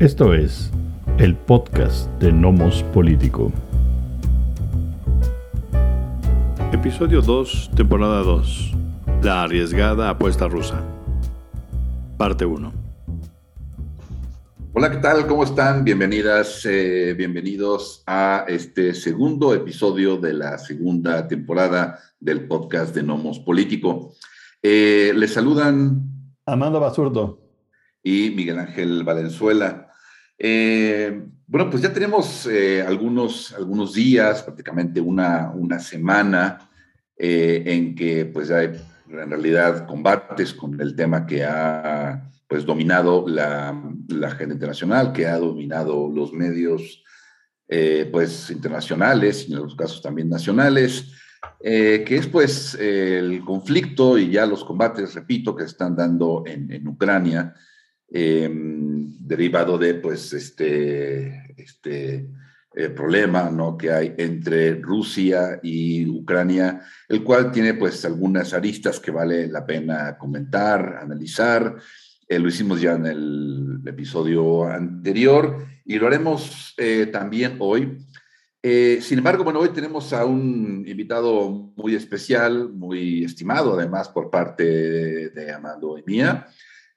Esto es el podcast de Nomos Político. Episodio 2, temporada 2. La arriesgada apuesta rusa. Parte 1. Hola, ¿qué tal? ¿Cómo están? Bienvenidas, eh, bienvenidos a este segundo episodio de la segunda temporada del podcast de Nomos Político. Eh, les saludan Amanda Basurdo y Miguel Ángel Valenzuela. Eh, bueno, pues ya tenemos eh, algunos, algunos días, prácticamente una, una semana, eh, en que pues hay en realidad combates con el tema que ha pues dominado la, la agenda internacional, que ha dominado los medios pues internacionales y en algunos casos también nacionales, que es pues el conflicto y ya los combates, repito, que están dando en, en Ucrania, Em, derivado de pues este, este eh, problema ¿no? que hay entre Rusia y Ucrania, el cual tiene pues algunas aristas que vale la pena comentar, analizar. Eh, lo hicimos ya en el episodio anterior y lo haremos eh, también hoy. sin embargo, bueno, hoy tenemos a un invitado muy especial, muy estimado además por parte de, Amando y mía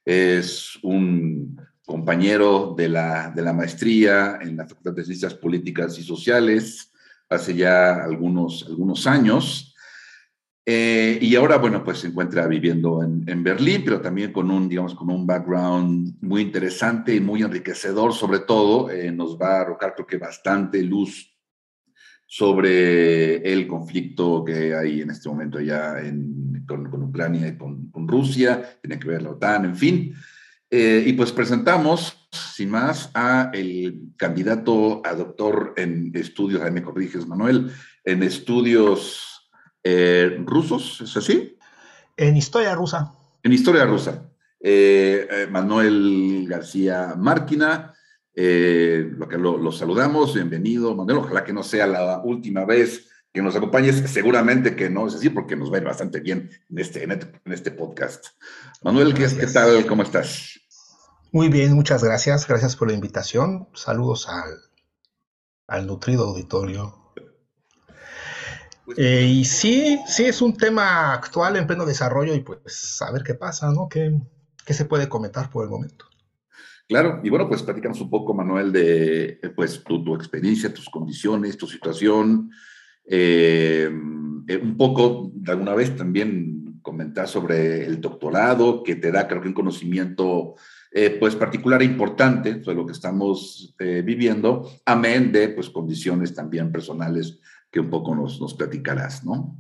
es un compañero de la, de la maestría en la Facultad de Ciencias Políticas y Sociales hace ya algunos, algunos años. Eh, y ahora, bueno, pues se encuentra viviendo en, en, Berlín, pero también con un, digamos, con un background muy interesante y muy enriquecedor, sobre todo, eh, nos va a arrojar, creo que bastante luz sobre el conflicto que hay en este momento ya en, con, con, Ucrania y con, con, Rusia, tiene que ver la OTAN, en fin. Eh, y pues presentamos, sin más, a el candidato a doctor en estudios, ahí me corriges, Manuel, en estudios eh, rusos, ¿es así? En historia rusa. En historia rusa. Eh, eh Manuel García Márquina, eh, lo que lo, lo, saludamos, bienvenido, Manuel. Ojalá que no sea la última vez que nos acompañes. Seguramente que no es así, porque nos va a ir bastante bien en este, en este, en este podcast. Manuel, ¿qué, ¿qué, tal? ¿Cómo estás? Muy bien, muchas gracias. Gracias por la invitación. Saludos al, al nutrido auditorio. Eh, y sí, sí, es un tema actual en pleno desarrollo y pues a ver qué pasa, ¿no? ¿Qué, qué se puede comentar por el momento? Claro, y bueno, pues platícanos un poco, Manuel, de pues tu, experiencia, tus condiciones, tu situación. Eh, un poco, de alguna vez también comentar sobre el doctorado, que te da, creo que, un conocimiento eh, pues particular e importante sobre lo que estamos eh, viviendo, amén de pues condiciones también personales que un poco nos, nos platicarás, ¿no?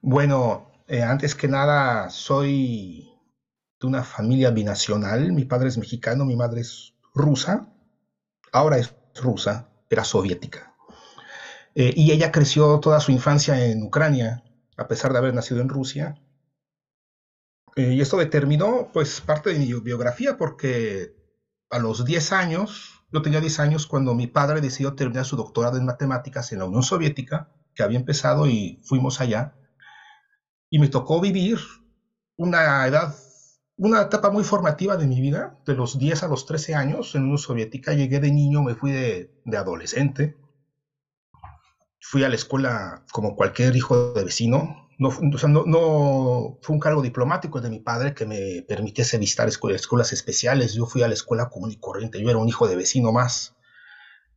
Bueno, antes que nada, soy de una familia binacional. Mi padre es mexicano, mi madre es rusa. Ahora es rusa, era soviética. Eh, y ella creció toda su infancia en Ucrania, a pesar de haber nacido en Rusia. Eh, y esto determinó, pues, parte de mi biografía, porque a los 10 años, yo tenía 10 años cuando mi padre decidió terminar su doctorado en matemáticas en la Unión Soviética, que había empezado y fuimos allá. Y me tocó vivir una edad una etapa muy formativa de mi vida, de los 10 a los 13 años en Unión Soviética. Llegué de niño, me fui de, adolescente. Fui a la escuela como cualquier hijo de vecino. No, o sea, no, no, fue un cargo diplomático de mi padre que me permitiese visitar escuelas, especiales. Yo fui a la escuela común y corriente. Yo era un hijo de vecino más.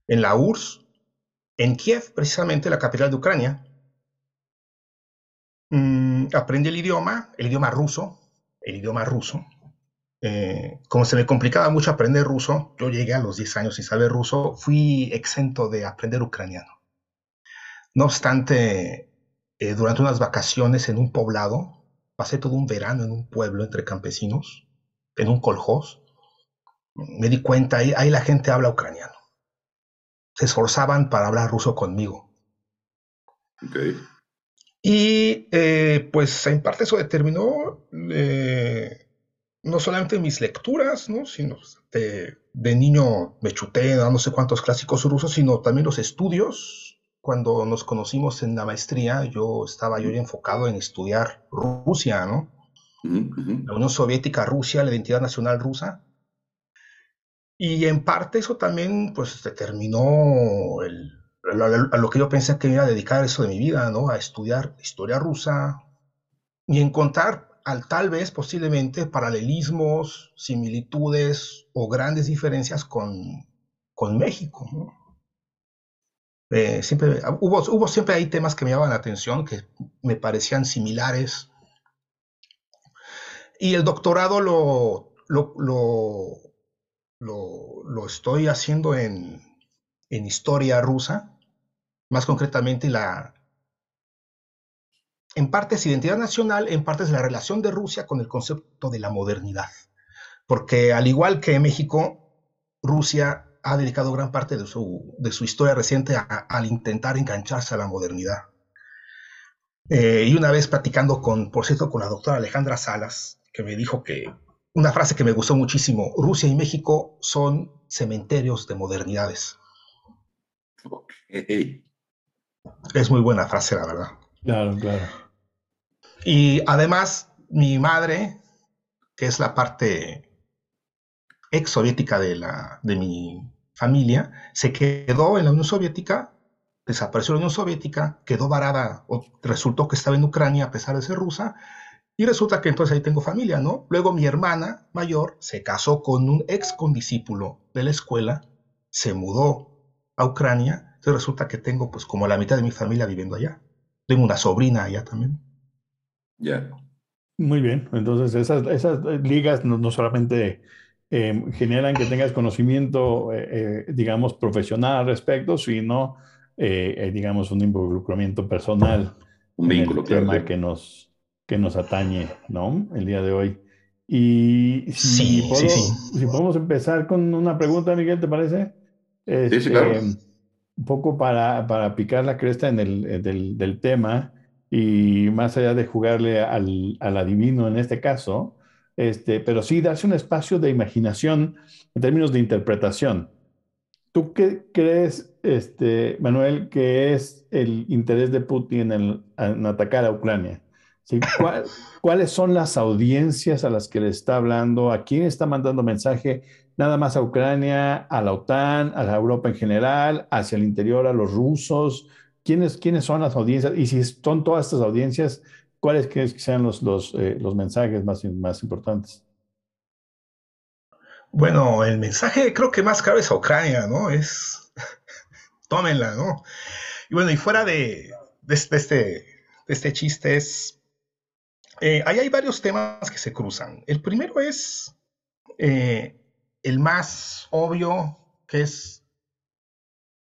En la URSS, en Kiev, precisamente la capital de Ucrania, mmm, aprendí el idioma, el idioma ruso, el idioma ruso. Eh, como se me complicaba mucho aprender ruso, yo llegué a los 10 años sin saber ruso, fui exento de aprender ucraniano. No obstante, eh, durante unas vacaciones en un poblado, pasé todo un verano en un pueblo entre campesinos, en un koljós, me di cuenta, ahí, ahí la gente habla ucraniano. Se esforzaban para hablar ruso conmigo. Okay. Y eh, pues en parte eso determinó eh, no solamente mis lecturas, ¿no? sino de, de, niño me chuté a no sé cuántos clásicos rusos, sino también los estudios. Cuando nos conocimos en la maestría, yo estaba yo enfocado en estudiar Rusia, ¿no? Uh -huh. La Unión Soviética, Rusia, la identidad nacional rusa. Y en parte eso también pues determinó el, a lo que yo pensé que me iba a dedicar eso de mi vida, ¿no? A estudiar historia rusa y encontrar al tal vez posiblemente paralelismos, similitudes o grandes diferencias con, con México. Eh, siempre, hubo, siempre hay temas que me llamaban la atención, que me parecían similares. Y el doctorado lo, lo, lo, lo estoy haciendo en, en historia rusa más concretamente la, en partes identidad nacional, en partes la relación de Rusia con el concepto de la modernidad. Porque al igual que México, Rusia ha dedicado gran parte de su, de su historia reciente al intentar engancharse a la modernidad. Eh, y una vez platicando con, por cierto, con la doctora Alejandra Salas, que me dijo que una frase que me gustó muchísimo, Rusia y México son cementerios de modernidades. Okay. Es muy buena frase, la verdad. Claro, claro. Y además, mi madre, que es la parte ex soviética de, la, de mi familia, se quedó en la Unión Soviética, desapareció la Unión Soviética, quedó varada, o resultó que estaba en Ucrania a pesar de ser rusa, y resulta que entonces ahí tengo familia, ¿no? Luego mi hermana mayor se casó con un ex condiscípulo de la escuela, se mudó a Ucrania entonces resulta que tengo pues como la mitad de mi familia viviendo allá. Tengo una sobrina allá también. Ya. Muy bien. Entonces esas, esas ligas no, solamente em, generan que tengas conocimiento, eh, eh, digamos, profesional al respecto, sino, eh, digamos, un involucramiento personal. Un vínculo, el tema que nos, que nos atañe, ¿no? El día de hoy. Y si, sí, sí, si podemos empezar con una pregunta, Miguel, ¿te parece? sí, sí, claro. Un poco para, para picar la cresta en el, del, tema y más allá de jugarle al, al, adivino en este caso, este, pero sí darse un espacio de imaginación en términos de interpretación. ¿Tú qué crees, este, Manuel, que es el interés de Putin en, atacar a Ucrania? ¿Cuáles son las audiencias a las que le está hablando? ¿A quién está mandando mensaje? Nada más a Ucrania, a la OTAN, a la Europa en general, hacia el interior, a los rusos. ¿Quiénes, quiénes son las audiencias? Y si son todas estas audiencias, ¿cuáles crees que sean los, los, eh, los mensajes más, más importantes? Bueno, el mensaje creo que más cabe es a Ucrania, ¿no? Es, tómenla, ¿no? Y bueno, y fuera de, de, este, de este chiste es, eh, ahí hay varios temas que se cruzan. El primero es eh, el más obvio, que es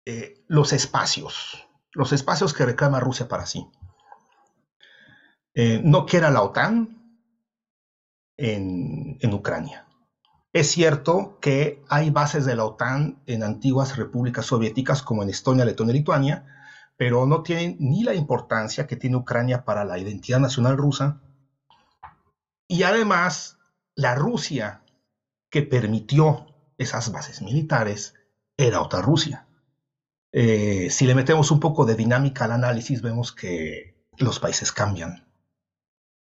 eh, los espacios, los espacios que reclama Rusia para sí. Eh, no quiera la OTAN en, en Ucrania. Es cierto que hay bases de la OTAN en antiguas repúblicas soviéticas como en Estonia, Letonia y Lituania, pero no tienen ni la importancia que tiene Ucrania para la identidad nacional rusa. Y además, la Rusia que permitió esas bases militares era otra Rusia. Eh, si le metemos un poco de dinámica al análisis, vemos que los países cambian.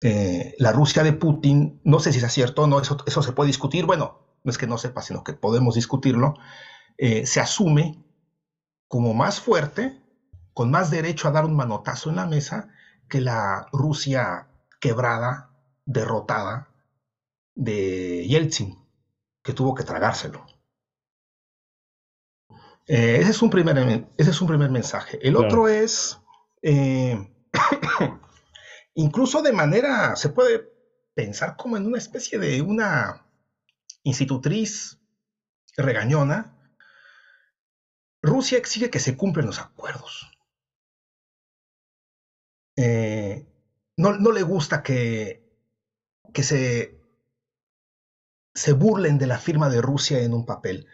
Eh, la Rusia de Putin, no sé si es cierto o no, eso, eso, se puede discutir. Bueno, no es que no sepa, sino que podemos discutirlo. Eh, se asume como más fuerte, con más derecho a dar un manotazo en la mesa que la Rusia quebrada, derrotada de Yeltsin que tuvo que tragárselo. Eh, ese, es un primer, ese es un primer mensaje. El otro es, eh, incluso de manera, se puede pensar como en una especie de una institutriz regañona, Rusia exige que se cumplan los acuerdos. Eh, no, no, le gusta que, que se se burlen de la firma de Rusia en un papel.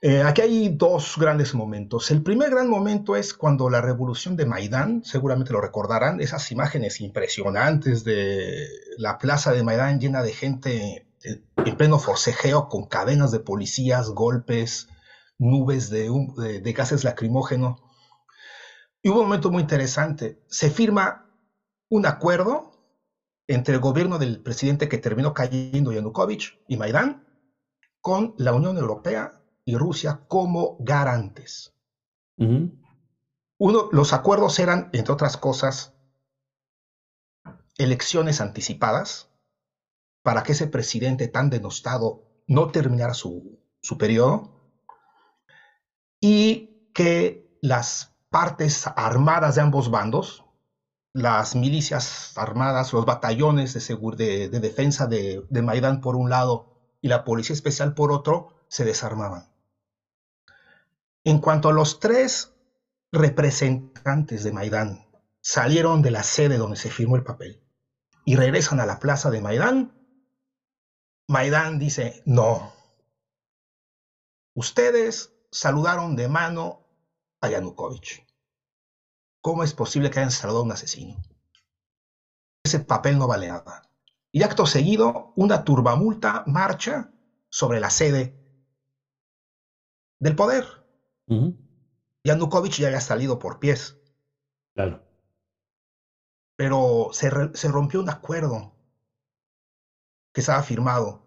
Eh, aquí hay dos grandes momentos. El primer gran momento es cuando la revolución de Maidán, seguramente lo recordarán, esas imágenes impresionantes de la plaza de Maidán llena de gente eh, en pleno forcejeo con cadenas de policías, golpes, nubes de, de gases lacrimógenos. Y hubo un momento muy interesante. Se firma un acuerdo entre el gobierno del presidente que terminó cayendo Yanukovych y Maidán, con la Unión Europea y Rusia como garantes. Uno, los acuerdos eran, entre otras cosas, elecciones anticipadas para que ese presidente tan denostado no terminara su, su periodo y que las partes armadas de ambos bandos, las milicias armadas, los batallones de, de, defensa de, de Maidán por un lado y la policía especial por otro, se desarmaban. En cuanto a los tres representantes de Maidán salieron de la sede donde se firmó el papel y regresan a la plaza de Maidán, Maidán dice, no, ustedes saludaron de mano a Yanukovych. ¿Cómo es posible que hayan saludado a un asesino? Ese papel no vale nada. Y acto seguido, una turbamulta marcha sobre la sede del poder. Yanukovych ya había salido por pies. Claro. Pero se, se rompió un acuerdo que estaba firmado.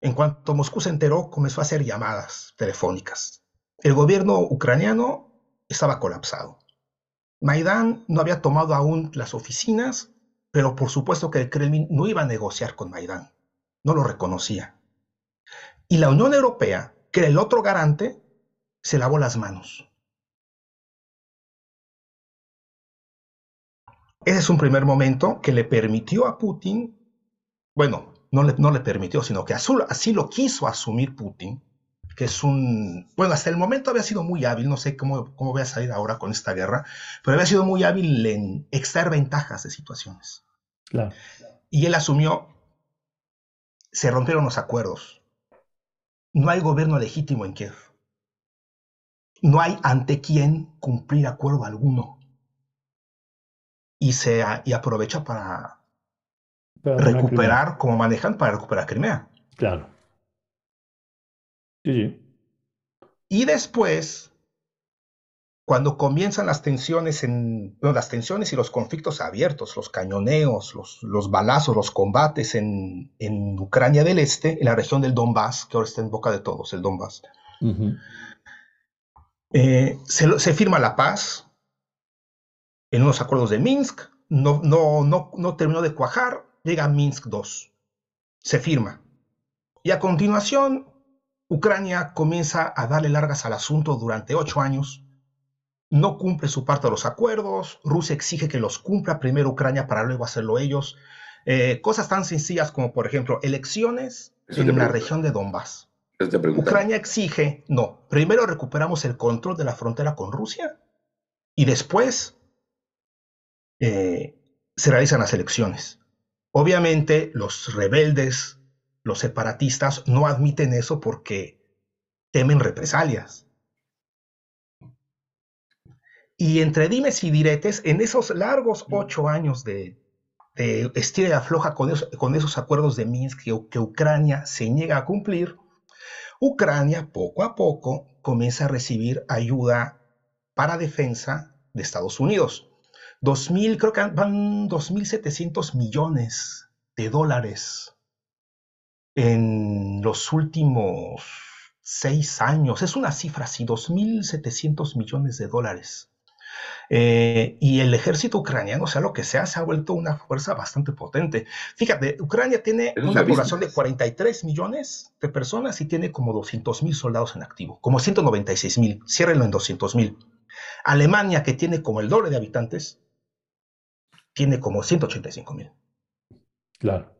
En cuanto Moscú se enteró, comenzó a hacer llamadas telefónicas. El gobierno ucraniano estaba colapsado. Maidán no había tomado aún las oficinas, pero por supuesto que el Kremlin no iba a negociar con Maidán. No lo reconocía. Y la Unión Europea, que era el otro garante, se lavó las manos. Ese es un primer momento que le permitió a Putin, bueno, no le, no le permitió, sino que así lo quiso asumir Putin, que es un, bueno, hasta el momento había sido muy hábil, no sé cómo, cómo voy a salir ahora con esta guerra, pero había sido muy hábil en extraer ventajas de situaciones. Claro. Y él asumió, se rompieron los acuerdos. No hay gobierno legítimo en Kiev. No hay ante quién cumplir acuerdo alguno y, se, y aprovecha para recuperar, como manejan, para recuperar Crimea. Claro. Sí. Y después, cuando comienzan las tensiones, en, las tensiones y los conflictos abiertos, los cañoneos, los, los balazos, los combates en, en, Ucrania del Este, en la región del Donbass, que ahora está en boca de todos, el Donbass, eh, se, se firma la paz, en unos acuerdos de Minsk, no, no, no, no terminó de cuajar, llega Minsk II, se firma. Y a continuación, Ucrania comienza a darle largas al asunto durante ocho años, no cumple su parte de los acuerdos, Rusia exige que los cumpla primero Ucrania para luego hacerlo ellos. Eh, cosas tan sencillas como, por ejemplo, elecciones en la región de Donbass. Ucrania exige, no, primero recuperamos el control de la frontera con Rusia y después eh, se realizan las elecciones. Obviamente los rebeldes, los separatistas no admiten eso porque temen represalias. Y entre dimes y diretes, en esos largos ocho años de, de estira y afloja con esos, acuerdos de Minsk que, que Ucrania se niega a cumplir, Ucrania poco a poco comienza a recibir ayuda para defensa de Estados Unidos. 2.000, creo que van 2.700 millones de dólares en los últimos seis años. Es una cifra así, 2.700 millones de dólares. Eh, y el ejército ucraniano, sea lo que sea, se ha vuelto una fuerza bastante potente. Fíjate, Ucrania tiene una población de 43 millones de personas y tiene como 200 mil soldados en activo, como 196 mil, ciérrenlo en 200 mil. Alemania, que tiene como el doble de habitantes, tiene como 185 mil. Claro.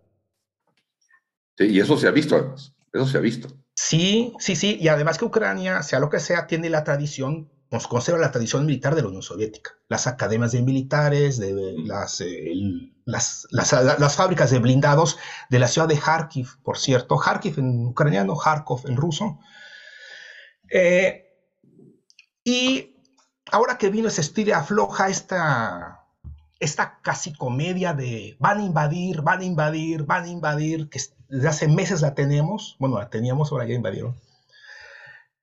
Sí, y eso se ha visto, además. Eso se ha visto. Sí, sí, sí. Y además que Ucrania, sea lo que sea, tiene la tradición, nos conserva la tradición militar de la Unión Soviética. Las academias de militares, de las, eh, las, las, fábricas de blindados de la ciudad de Kharkiv, por cierto. Kharkiv en ucraniano, Kharkov en ruso. Eh, y ahora que vino ese estilo afloja esta esta casi comedia de van a invadir, van a invadir, van a invadir, que desde hace meses la tenemos, bueno, la teníamos, ahora ya invadieron.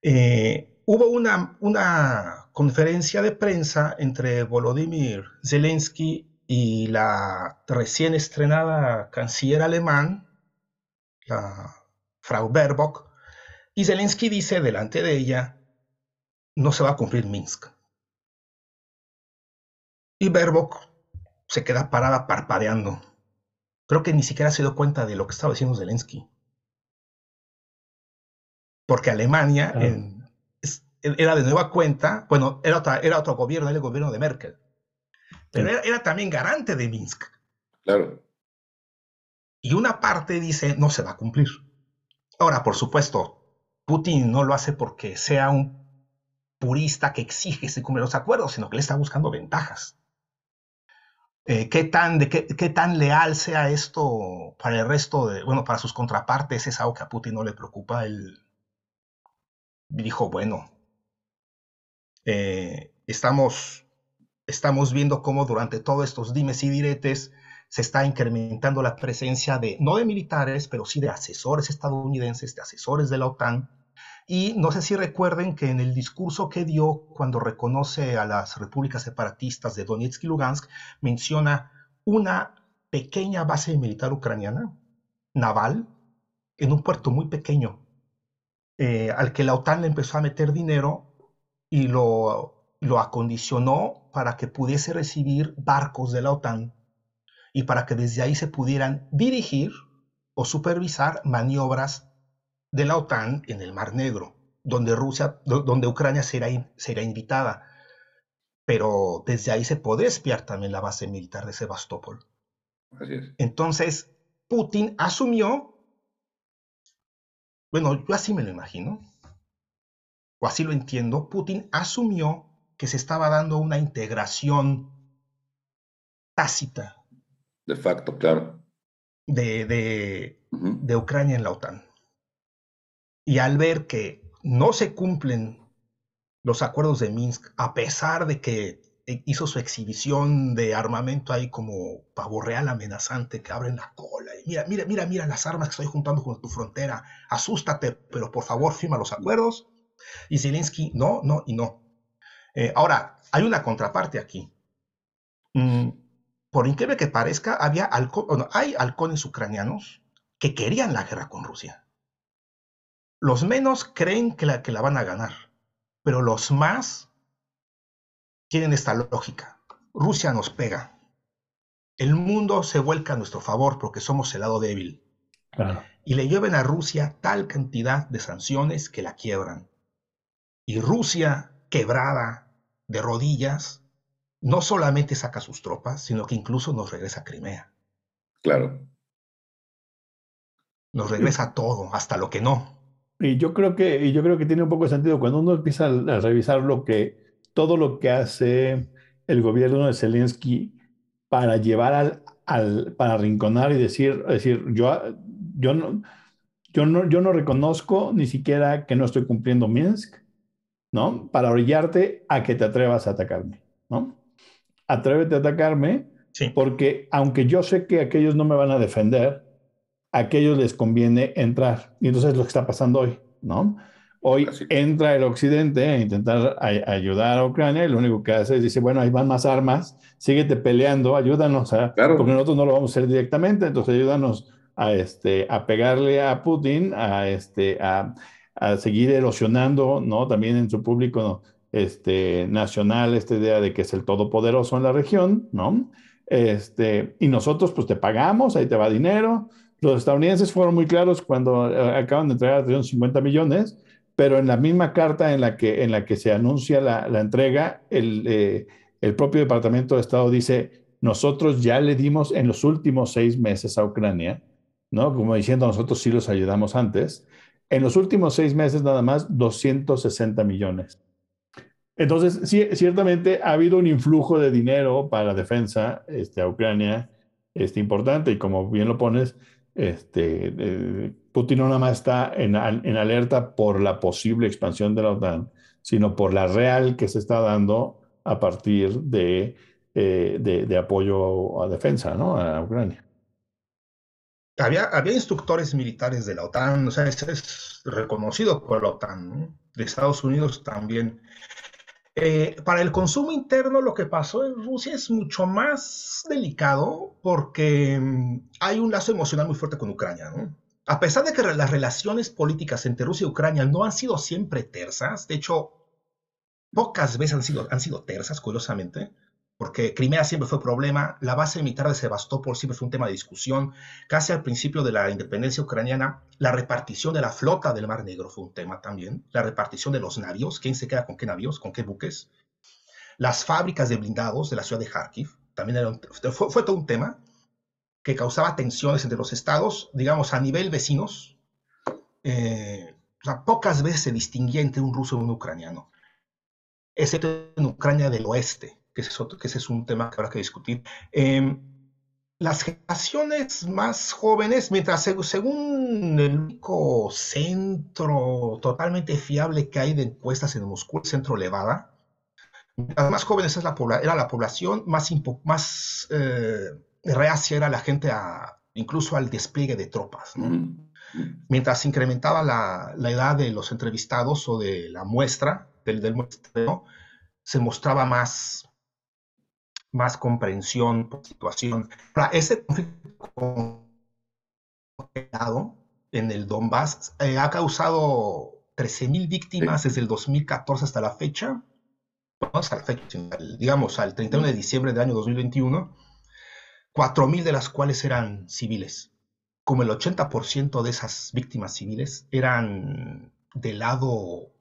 Eh, hubo una, una conferencia de prensa entre Volodymyr Zelensky y la recién estrenada canciller alemán, la Frau Baerbock, Y Zelensky dice delante de ella, no se va a cumplir Minsk. Y Berbok se queda parada parpadeando. Creo que ni siquiera se dio cuenta de lo que estaba diciendo Zelensky. Porque Alemania era de nueva cuenta, bueno, era, era otro gobierno, era el gobierno de Merkel. Pero era, también garante de Minsk. Claro. Y una parte dice, no se va a cumplir. Ahora, por supuesto, Putin no lo hace porque sea un purista que exige que se cumplan los acuerdos, sino que le está buscando ventajas. Eh, ¿qué, tan, de qué, tan leal sea esto para el resto de, bueno, para sus contrapartes es algo que a Putin no le preocupa. Él dijo, bueno, eh, estamos estamos viendo cómo durante todos estos dimes y diretes se está incrementando la presencia de, no de militares, pero sí de asesores estadounidenses, de asesores de la OTAN. Y no sé si recuerden que en el discurso que dio cuando reconoce a las repúblicas separatistas de Donetsk y Lugansk, menciona una pequeña base militar ucraniana, naval, en un puerto muy pequeño, eh, al que la OTAN le empezó a meter dinero y lo lo acondicionó para que pudiese recibir barcos de la OTAN y para que desde ahí se pudieran dirigir o supervisar maniobras de la OTAN en el Mar Negro, donde Rusia, donde Ucrania será, será invitada. Pero desde ahí se puede espiar también la base militar de Sebastopol. Entonces, Putin asumió, bueno, yo así me lo imagino, o así lo entiendo, Putin asumió que se estaba dando una integración tácita. De facto, claro. De, de, Ucrania en la OTAN. Y al ver que no se cumplen los acuerdos de Minsk, a pesar de que hizo su exhibición de armamento ahí como pavo real amenazante que abren la cola y mira, mira, mira, mira las armas que estoy juntando con tu frontera, asústate, pero por favor firma los acuerdos. Y Zelensky, no, no y no. Eh, ahora, hay una contraparte aquí. Mm, por increíble que parezca, había hay halcones ucranianos que querían la guerra con Rusia. Los menos creen que la, que la van a ganar, pero los más tienen esta lógica. Rusia nos pega. El mundo se vuelca a nuestro favor porque somos el lado débil. Y le lleven a Rusia tal cantidad de sanciones que la quiebran. Y Rusia, quebrada, de rodillas, no solamente saca sus tropas, sino que incluso nos regresa a Crimea. Claro. Nos regresa todo, hasta lo que no. Y yo creo que, y yo creo que tiene un poco de sentido cuando uno empieza a, revisar lo que, todo lo que hace el gobierno de Zelensky para llevar al, al para arrinconar y decir, decir, yo, yo no, yo no, yo no reconozco ni siquiera que no estoy cumpliendo Minsk, ¿no? Para orillarte a que te atrevas a atacarme, ¿no? Atrévete a atacarme porque aunque yo sé que aquellos no me van a defender, a aquellos les conviene entrar. Y entonces es lo que está pasando hoy, ¿no? Hoy entra el occidente a intentar ayudar a Ucrania y lo único que hace es decir, bueno, ahí van más armas, síguete peleando, ayúdanos, a, porque nosotros no lo vamos a hacer directamente, entonces ayúdanos a, este, a pegarle a Putin, a, este, a, a seguir erosionando, ¿no? También en su público este, nacional esta idea de que es el todopoderoso en la región, ¿no? Este, y nosotros pues te pagamos, ahí te va dinero. Los estadounidenses fueron muy claros cuando eh, acaban de entregar 350 millones, pero en la misma carta en la que, en la que se anuncia la, la entrega, el, eh, el propio Departamento de Estado dice, nosotros ya le dimos en los últimos seis meses a Ucrania, ¿no? Como diciendo, nosotros sí los ayudamos antes, en los últimos seis meses nada más 260 millones. Entonces, sí, ciertamente ha habido un influjo de dinero para defensa este, a Ucrania este, importante y como bien lo pones, este, eh, Putin no nada más está en, alerta por la posible expansión de la OTAN, sino por la real que se está dando a partir de, eh, apoyo a defensa ¿no? a Ucrania había, instructores militares de la OTAN, o sea, es, reconocido por la OTAN, de Estados Unidos también. Eh, para el consumo interno lo que pasó en Rusia es mucho más delicado porque mm, hay un lazo emocional muy fuerte con Ucrania, a pesar de que las relaciones políticas entre Rusia y Ucrania no han sido siempre tersas, de hecho, pocas veces han sido, han sido tersas, curiosamente, porque Crimea siempre fue problema, la base militar de Sebastopol siempre fue un tema de discusión, casi al principio de la independencia ucraniana, la repartición de la flota del Mar Negro fue un tema también, la repartición de los navíos, quién se queda con qué navíos, con qué buques, las fábricas de blindados de la ciudad de Kharkiv, también fue todo un tema, que causaba tensiones entre los estados, digamos, a nivel vecinos. Eh, pocas veces se distinguía entre un ruso y un ucraniano, excepto en Ucrania del oeste, que ese es, otro, que ese es un tema que habrá que discutir. Em, las generaciones más jóvenes, mientras según el único centro totalmente fiable que hay de encuestas en Moscú, el centro Levada, las más jóvenes es la, era la población, más, más eh, reacia era la gente a, incluso al despliegue de tropas. Mientras incrementaba la, edad de los entrevistados o de la muestra, del, del muestreo, se mostraba más, más comprensión por situación. ese conflicto en el Donbass eh, ha causado 13.000 víctimas desde el 2014 hasta la fecha, hasta la fecha, digamos al 31 de diciembre del año 2021 4.000 de las cuales eran civiles. Como el 80% de esas víctimas civiles eran del lado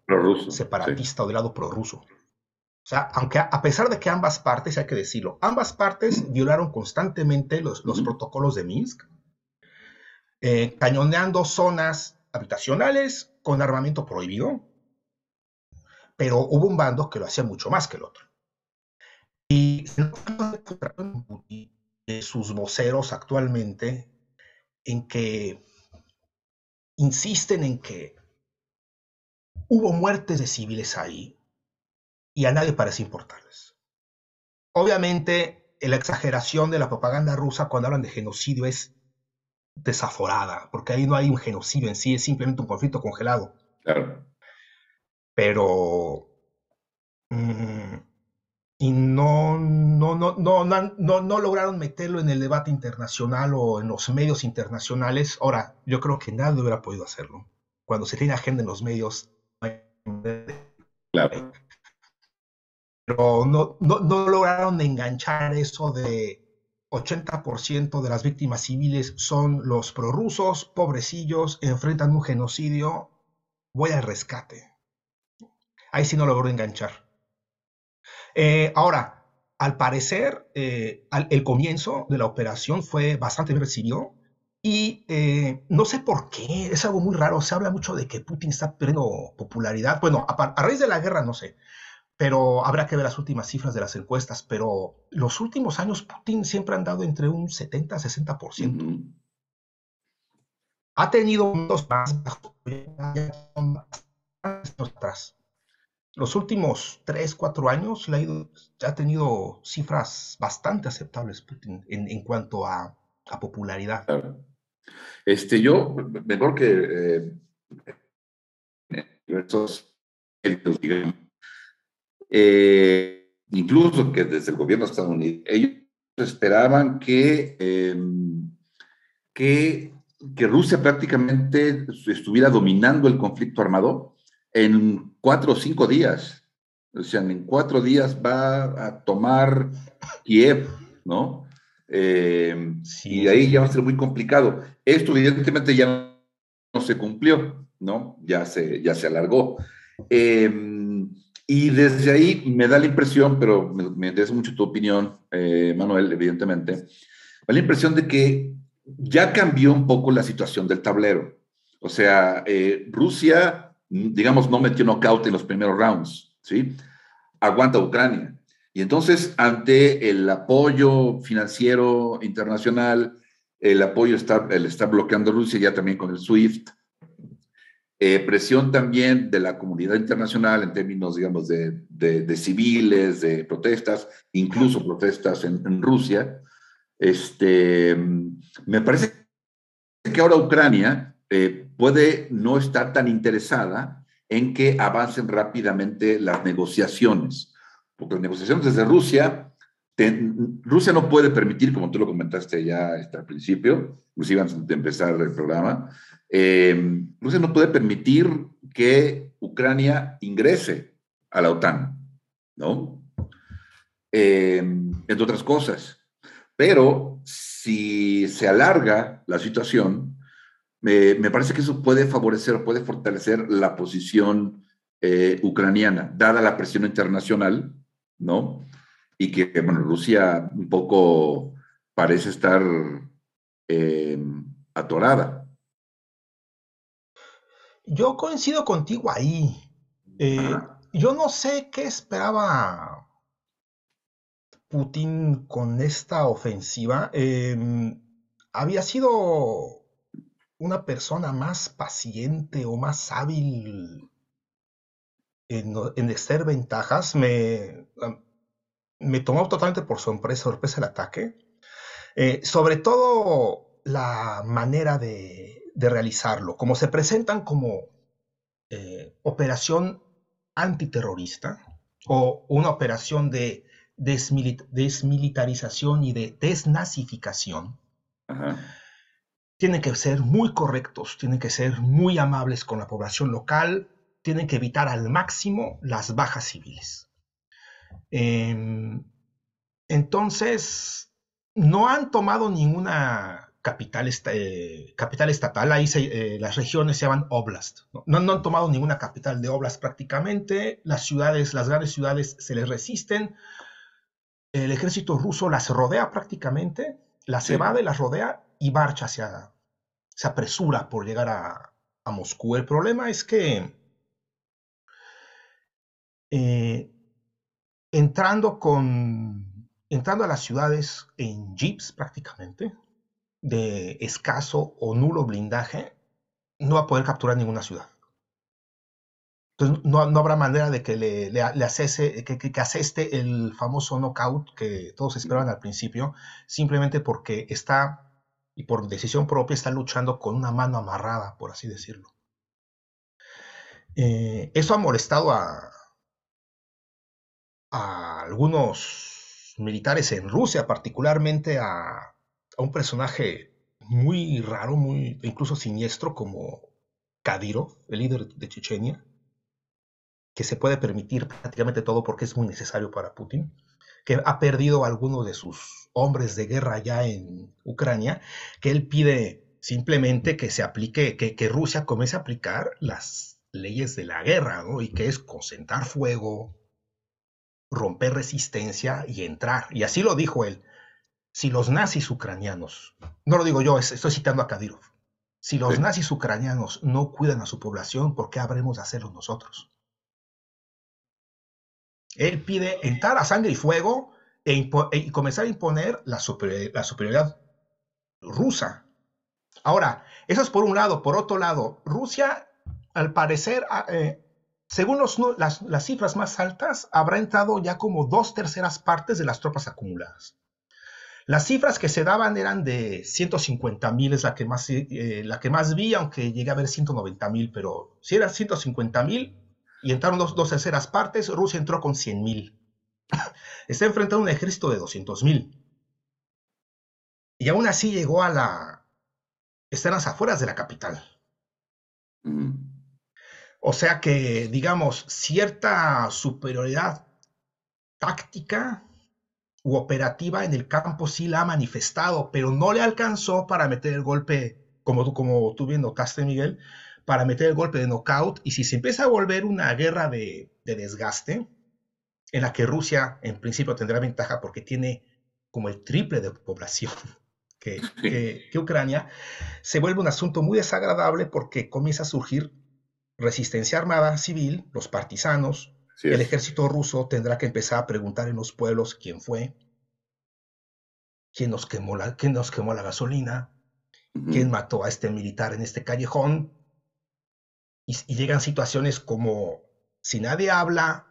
separatista o del lado prorruso. O sea, aunque a pesar de que ambas partes, hay que decirlo, ambas partes violaron constantemente los, protocolos de Minsk, eh, cañoneando zonas habitacionales con armamento prohibido, pero hubo un bando que lo hacía mucho más que el otro. Y de sus voceros actualmente en que insisten en que hubo muertes de civiles ahí y a nadie parece importarles. Obviamente, la exageración de la propaganda rusa cuando hablan de genocidio es desaforada, porque ahí no hay un genocidio en sí, es simplemente un conflicto congelado. Claro. Pero mm, y no, no, no, no, no, no, lograron meterlo en el debate internacional o en los medios internacionales. Ahora, yo creo que nadie hubiera podido hacerlo. Cuando se tiene agenda en los medios, claro. Pero no, no, no lograron enganchar eso de 80% de las víctimas civiles son los prorrusos, pobrecillos, enfrentan un genocidio, voy al rescate. Ahí sí no logró enganchar. Eh, ahora, al parecer, eh, el comienzo de la operación fue bastante bien recibido y eh, no sé por qué, es algo muy raro, se habla mucho de que Putin está perdiendo popularidad. Bueno, a, raíz de la guerra no sé, pero habrá que ver las últimas cifras de las encuestas, pero los últimos años Putin siempre ha andado entre un 70-60%. Ha tenido unos más atrás los últimos 3, 4 años le ha, tenido cifras bastante aceptables Putin en, cuanto a, popularidad. Este, yo, mejor que eh, eh, incluso que desde el gobierno estadounidense, ellos esperaban que, em, que, que Rusia prácticamente estuviera dominando el conflicto armado en cuatro o cinco días. O sea, en cuatro días va a tomar Kiev, ¿no? Eh, y ahí ya va a ser muy complicado. Esto evidentemente ya no se cumplió, ¿no? Ya se, ya se alargó. Eh, y desde ahí me da la impresión, pero me, interesa mucho tu opinión, eh, Manuel, evidentemente, me da la impresión de que ya cambió un poco la situación del tablero. O sea, Rusia digamos, no metió knockout en los primeros rounds, ¿sí? Aguanta Ucrania. Y entonces, ante el apoyo financiero internacional, el apoyo está, el está bloqueando Rusia ya también con el SWIFT, eh, presión también de la comunidad internacional en términos, digamos, de, de, civiles, de protestas, incluso protestas en, en, Rusia. Este, me parece que ahora Ucrania eh, puede no estar tan interesada en que avancen rápidamente las negociaciones, porque las negociaciones desde Rusia, Rusia no puede permitir, como tú lo comentaste ya al principio, inclusive antes de empezar el programa, Eh, Rusia no puede permitir que Ucrania ingrese a la OTAN, ¿no? Eh, entre otras cosas. Pero si se alarga la situación, me parece que eso puede favorecer, puede fortalecer la posición eh, ucraniana, dada la presión internacional, ¿no? Y que, bueno, Rusia un poco parece estar eh, atorada. Yo coincido contigo ahí. Eh, yo no sé qué esperaba Putin con esta ofensiva. Em, había sido una persona más paciente o más hábil en, en extraer ventajas. Me, me tomó totalmente por sorpresa, sorpresa el ataque. Eh, sobre todo la manera de, realizarlo, como se presentan como eh, operación antiterrorista o una operación de desmilitarización y de desnazificación, tienen que ser muy correctos, tienen que ser muy amables con la población local, tienen que evitar al máximo las bajas civiles. Em, entonces, no han tomado ninguna capital, eh, capital estatal, ahí eh, las regiones se llaman oblast. ¿no? ¿no? han tomado ninguna capital de oblast prácticamente, las ciudades, las grandes ciudades se les resisten, el ejército ruso las rodea prácticamente, las evade, las rodea y marcha hacia, se apresura por llegar a, a Moscú. El problema es que eh, entrando con entrando a las ciudades en jeeps prácticamente, de escaso o nulo blindaje, no va a poder capturar ninguna ciudad. Entonces no, habrá manera de que le, le, que, que, aseste el famoso knockout que todos esperaban al principio, simplemente porque está, y por decisión propia, está luchando con una mano amarrada, por así decirlo. Eh, eso ha molestado a, a algunos militares en Rusia, particularmente a, un personaje muy raro, muy incluso siniestro como Kadyrov, el líder de Chechenia, que se puede permitir prácticamente todo porque es muy necesario para Putin, que ha perdido a algunos de sus hombres de guerra ya en Ucrania, que él pide simplemente que se aplique, que, que Rusia comience a aplicar las leyes de la guerra, ¿no? Y que es concentrar fuego, romper resistencia y entrar. Y así lo dijo él. Si los nazis ucranianos, no lo digo yo, estoy citando a Kadyrov, si los nazis ucranianos no cuidan a su población, ¿por qué habremos de hacerlo nosotros? Él pide entrar a sangre y fuego e e, y comenzar a imponer la, la superioridad rusa. Ahora, eso es por un lado. Por otro lado, Rusia, al parecer, eh, según las, cifras más altas, habrá entrado ya como dos terceras partes de las tropas acumuladas. Las cifras que se daban eran de 150 mil, es la que, más, eh, la que más vi, aunque llegué a ver 190 mil, pero si eran 150 mil y entraron dos, dos, terceras partes, Rusia entró con 100 mil. Está enfrentando un ejército de 200 mil. Y aún así llegó a la... Están las afueras de la capital. Mm. O sea que, digamos, cierta superioridad táctica u operativa en el campo sí la ha manifestado, pero no le alcanzó para meter el golpe, como tú, como tú bien notaste, Miguel, para meter el golpe de knockout. Y si se empieza a volver una guerra de, desgaste, en la que Rusia en principio tendrá ventaja porque tiene como el triple de población que, que Ucrania, se vuelve un asunto muy desagradable porque comienza a surgir resistencia armada civil, los partisanos, el ejército ruso tendrá que empezar a preguntar en los pueblos quién fue, quién nos quemó la, quién nos quemó la gasolina, quién mató a este militar en este callejón. Y, y llegan situaciones como, si nadie habla,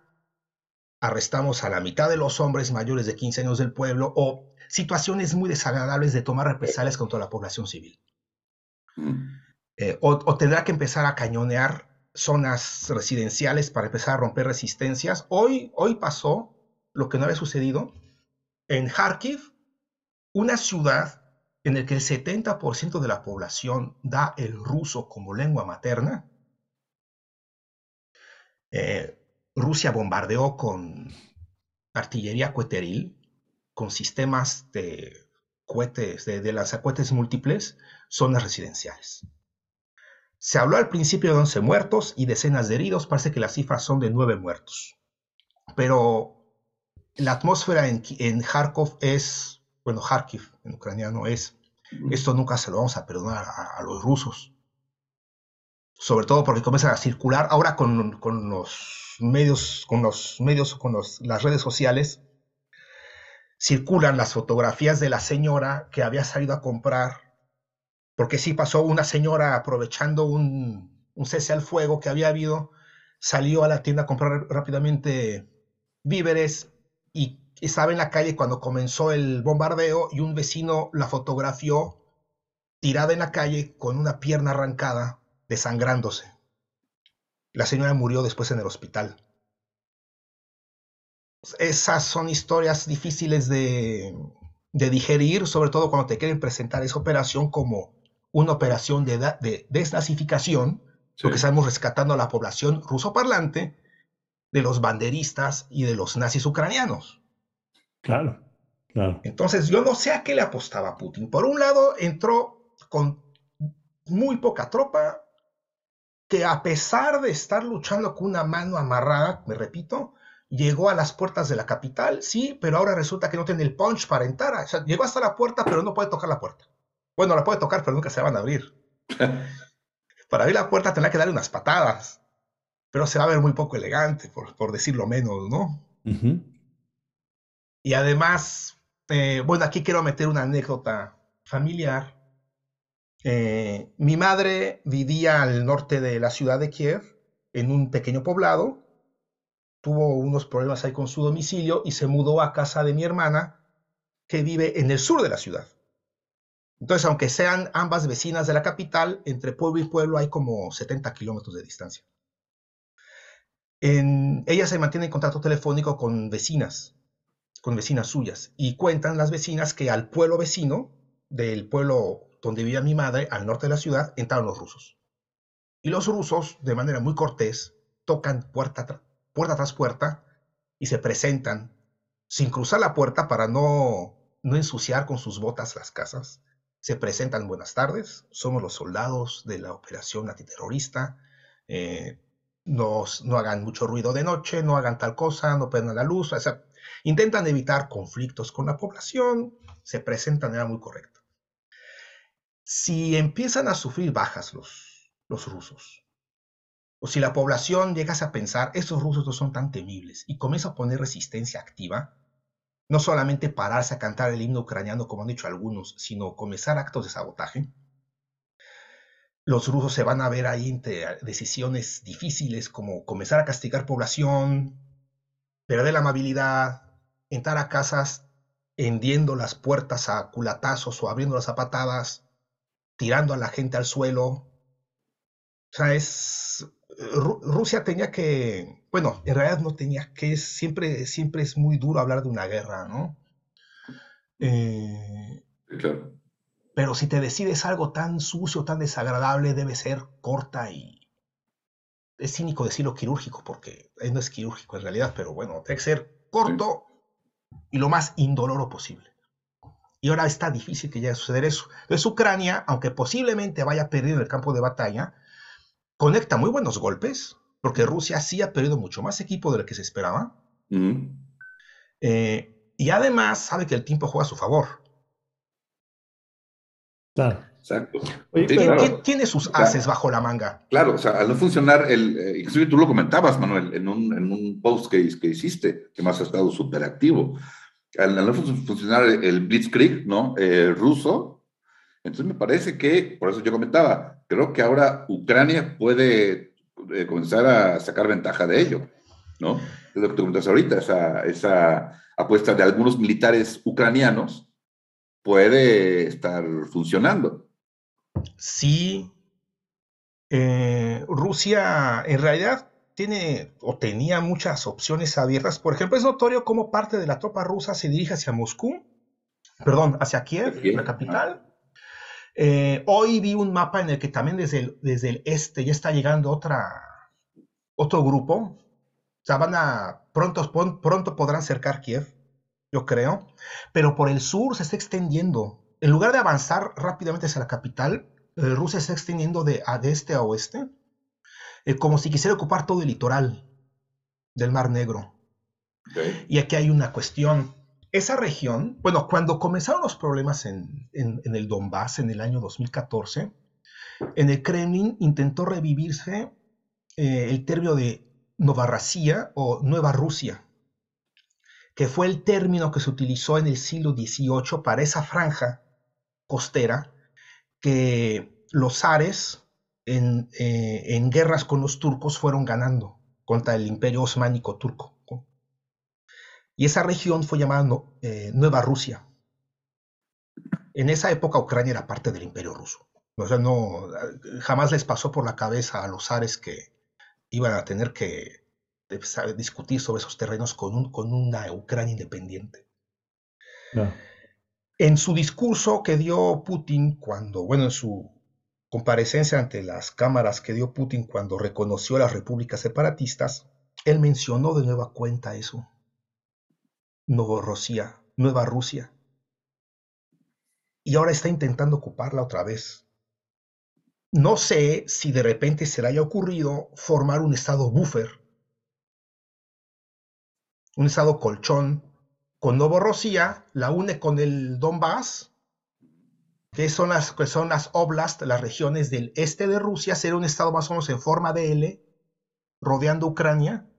arrestamos a la mitad de los hombres mayores de 15 años del pueblo, o situaciones muy desagradables de tomar represalias contra la población civil. Eh, o, tendrá que empezar a cañonear zonas residenciales para empezar a romper resistencias. Hoy, hoy pasó lo que no había sucedido en Kharkiv, una ciudad en el que el 70% de la población da el ruso como lengua materna, eh, Rusia bombardeó con artillería coheteril, con sistemas de cohetes, de, de lanzacohetes múltiples, zonas residenciales. Se habló al principio de 11 muertos y decenas de heridos, parece que las cifras son de 9 muertos. Pero la atmósfera en, en Kharkov es, bueno, Kharkiv en ucraniano es, esto nunca se lo vamos a perdonar a, a los rusos. Sobre todo porque comienzan a circular ahora con, con los medios, con los medios, con los, las redes sociales, circulan las fotografías de la señora que había salido a comprar, porque sí pasó una señora aprovechando un, un cese al fuego que había habido, salió a la tienda a comprar rápidamente víveres y estaba en la calle cuando comenzó el bombardeo y un vecino la fotografió tirada en la calle con una pierna arrancada, desangrándose. La señora murió después en el hospital. Esas son historias difíciles de, de digerir, sobre todo cuando te quieren presentar esa operación como una operación de, de desnazificación, sí. porque estamos rescatando a la población rusoparlante de los banderistas y de los nazis ucranianos. Claro, claro. Entonces, yo no sé a qué le apostaba Putin. Por un lado, entró con muy poca tropa, que a pesar de estar luchando con una mano amarrada, me repito, llegó a las puertas de la capital, sí, pero ahora resulta que no tiene el punch para entrar. O sea, llegó hasta la puerta, pero no puede tocar la puerta. Bueno, la puede tocar, pero nunca se van a abrir. para abrir la puerta tendrá que darle unas patadas, pero se va a ver muy poco elegante, por, por decirlo menos, ¿no? Uh -huh. Y además, eh, bueno, aquí quiero meter una anécdota familiar. Eh, mi madre vivía al norte de la ciudad de Kiev, en un pequeño poblado. Tuvo unos problemas ahí con su domicilio y se mudó a casa de mi hermana, que vive en el sur de la ciudad. Entonces, aunque sean ambas vecinas de la capital, entre pueblo y pueblo hay como 70 kilómetros de distancia. En, ella se mantiene en contacto telefónico con vecinas, con vecinas suyas, y cuentan las vecinas que al pueblo vecino, del pueblo donde vivía mi madre, al norte de la ciudad, entraron los rusos. Y los rusos, de manera muy cortés, tocan puerta, puerta tras puerta y se presentan sin cruzar la puerta para no, no ensuciar con sus botas las casas. Se presentan buenas tardes, somos los soldados de la operación antiterrorista, eh, no hagan mucho ruido de noche, no hagan tal cosa, no prendan la luz, intentan evitar conflictos con la población, se presentan de manera muy correcta. Si empiezan a sufrir bajas los, los rusos, o si la población llegase a pensar, estos rusos no son tan temibles, y comienza a poner resistencia activa, no solamente pararse a cantar el himno ucraniano, como han dicho algunos, sino comenzar actos de sabotaje, los rusos se van a ver ahí entre decisiones difíciles como comenzar a castigar población, perder la amabilidad, entrar a casas hendiendo las puertas a culatazos o abriéndolas a patadas, tirando a la gente al suelo. O sea, es... Rusia tenía que, bueno, en realidad no tenía que, siempre, siempre es muy duro hablar de una guerra, ¿no? Eh, claro. Pero si te decides algo tan sucio, tan desagradable, debe ser corta y... Es cínico decirlo quirúrgico, porque no es quirúrgico en realidad, pero bueno, tiene que ser corto sí. y lo más indoloro posible. Y ahora está difícil que llegue a suceder eso. Entonces Ucrania, aunque posiblemente vaya a perder en el campo de batalla, conecta muy buenos golpes, porque Rusia sí ha perdido mucho más equipo de lo que se esperaba. Uh -huh. eh, y además sabe que el tiempo juega a su favor. Claro. Exacto. Oye, ¿Tiene, claro. tiene, sus haces claro. bajo la manga. Claro, o sea, al no funcionar, el, eh, inclusive tú lo comentabas, Manuel, en un, en un post que, que hiciste, que más ha estado súper activo. Al, al, no funcionar el Blitzkrieg, ¿no? Eh, ruso, entonces me parece que, por eso yo comentaba, creo que ahora Ucrania puede eh, comenzar a sacar ventaja de ello, ¿no? Es lo que tú comentas ahorita, esa, esa apuesta de algunos militares ucranianos puede estar funcionando. Sí, eh, Rusia en realidad tiene o tenía muchas opciones abiertas. Por ejemplo, es notorio cómo parte de la tropa rusa se dirige hacia Moscú, perdón, hacia Kiev, la capital, Eh, hoy vi un mapa en el que también desde el, desde el este ya está llegando otra, otro grupo. O sea, van a, pronto, pronto podrán cercar Kiev, yo creo, pero por el sur se está extendiendo. En lugar de avanzar rápidamente hacia la capital, eh, Rusia se está extendiendo de, de este a oeste, eh, como si quisiera ocupar todo el litoral del Mar Negro. Y aquí hay una cuestión. Esa región, bueno, cuando comenzaron los problemas en, el Donbass en el año 2014, en el Kremlin intentó revivirse eh, el término de Novarrasia o Nueva Rusia, que fue el término que se utilizó en el siglo XVIII para esa franja costera que los zares en, eh, en guerras con los turcos fueron ganando contra el imperio osmánico turco. Y esa región fue llamada eh, Nueva Rusia. En esa época Ucrania era parte del imperio ruso. O sea, no, jamás les pasó por la cabeza a los zares que iban a tener que discutir sobre esos terrenos con, con una Ucrania independiente. En su discurso que dio Putin cuando, bueno, en su comparecencia ante las cámaras que dio Putin cuando reconoció a las repúblicas separatistas, él mencionó de nueva cuenta eso. Nueva Rusia. Y ahora está intentando ocuparla otra vez. No sé si de repente se le haya ocurrido formar un estado buffer, un estado colchón, con Novorossiya, la une con el Donbass, que son las, que son las oblast, las regiones del este de Rusia, ser un estado más o menos en forma de L, rodeando Ucrania,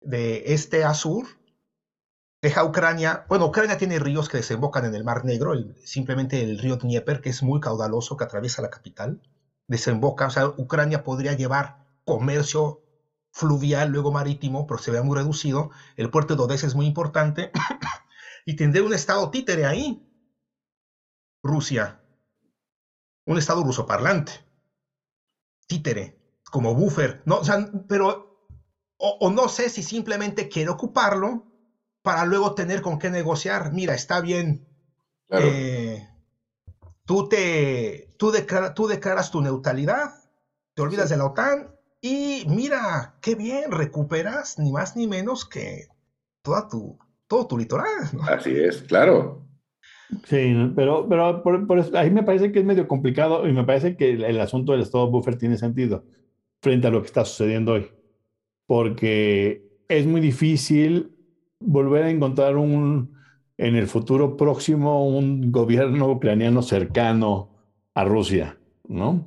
de este a sur, deja Ucrania, bueno, Ucrania tiene ríos que desembocan en el Mar Negro, simplemente el río Dnieper, que es muy caudaloso, que atraviesa la capital, desemboca, o sea, Ucrania podría llevar comercio fluvial, luego marítimo, pero se vea muy reducido, el puerto de Odessa es muy importante, y tendría un estado títere ahí, Rusia, un estado rusoparlante, títere, como buffer, no, o sea, pero, o no sé si simplemente quiere ocuparlo, para luego tener con qué negociar. Mira, está bien. Eh, tú, te, tú, tú declaras tu neutralidad, te olvidas de la OTAN y mira, qué bien, recuperas ni más ni menos que toda tu, todo tu litoral. Así es, claro. Sí, pero, pero por, ahí me parece que es medio complicado y me parece que el, el asunto del estado buffer tiene sentido frente a lo que está sucediendo hoy, porque es muy difícil volver a encontrar un, en el futuro próximo un gobierno ucraniano cercano a Rusia, ¿no?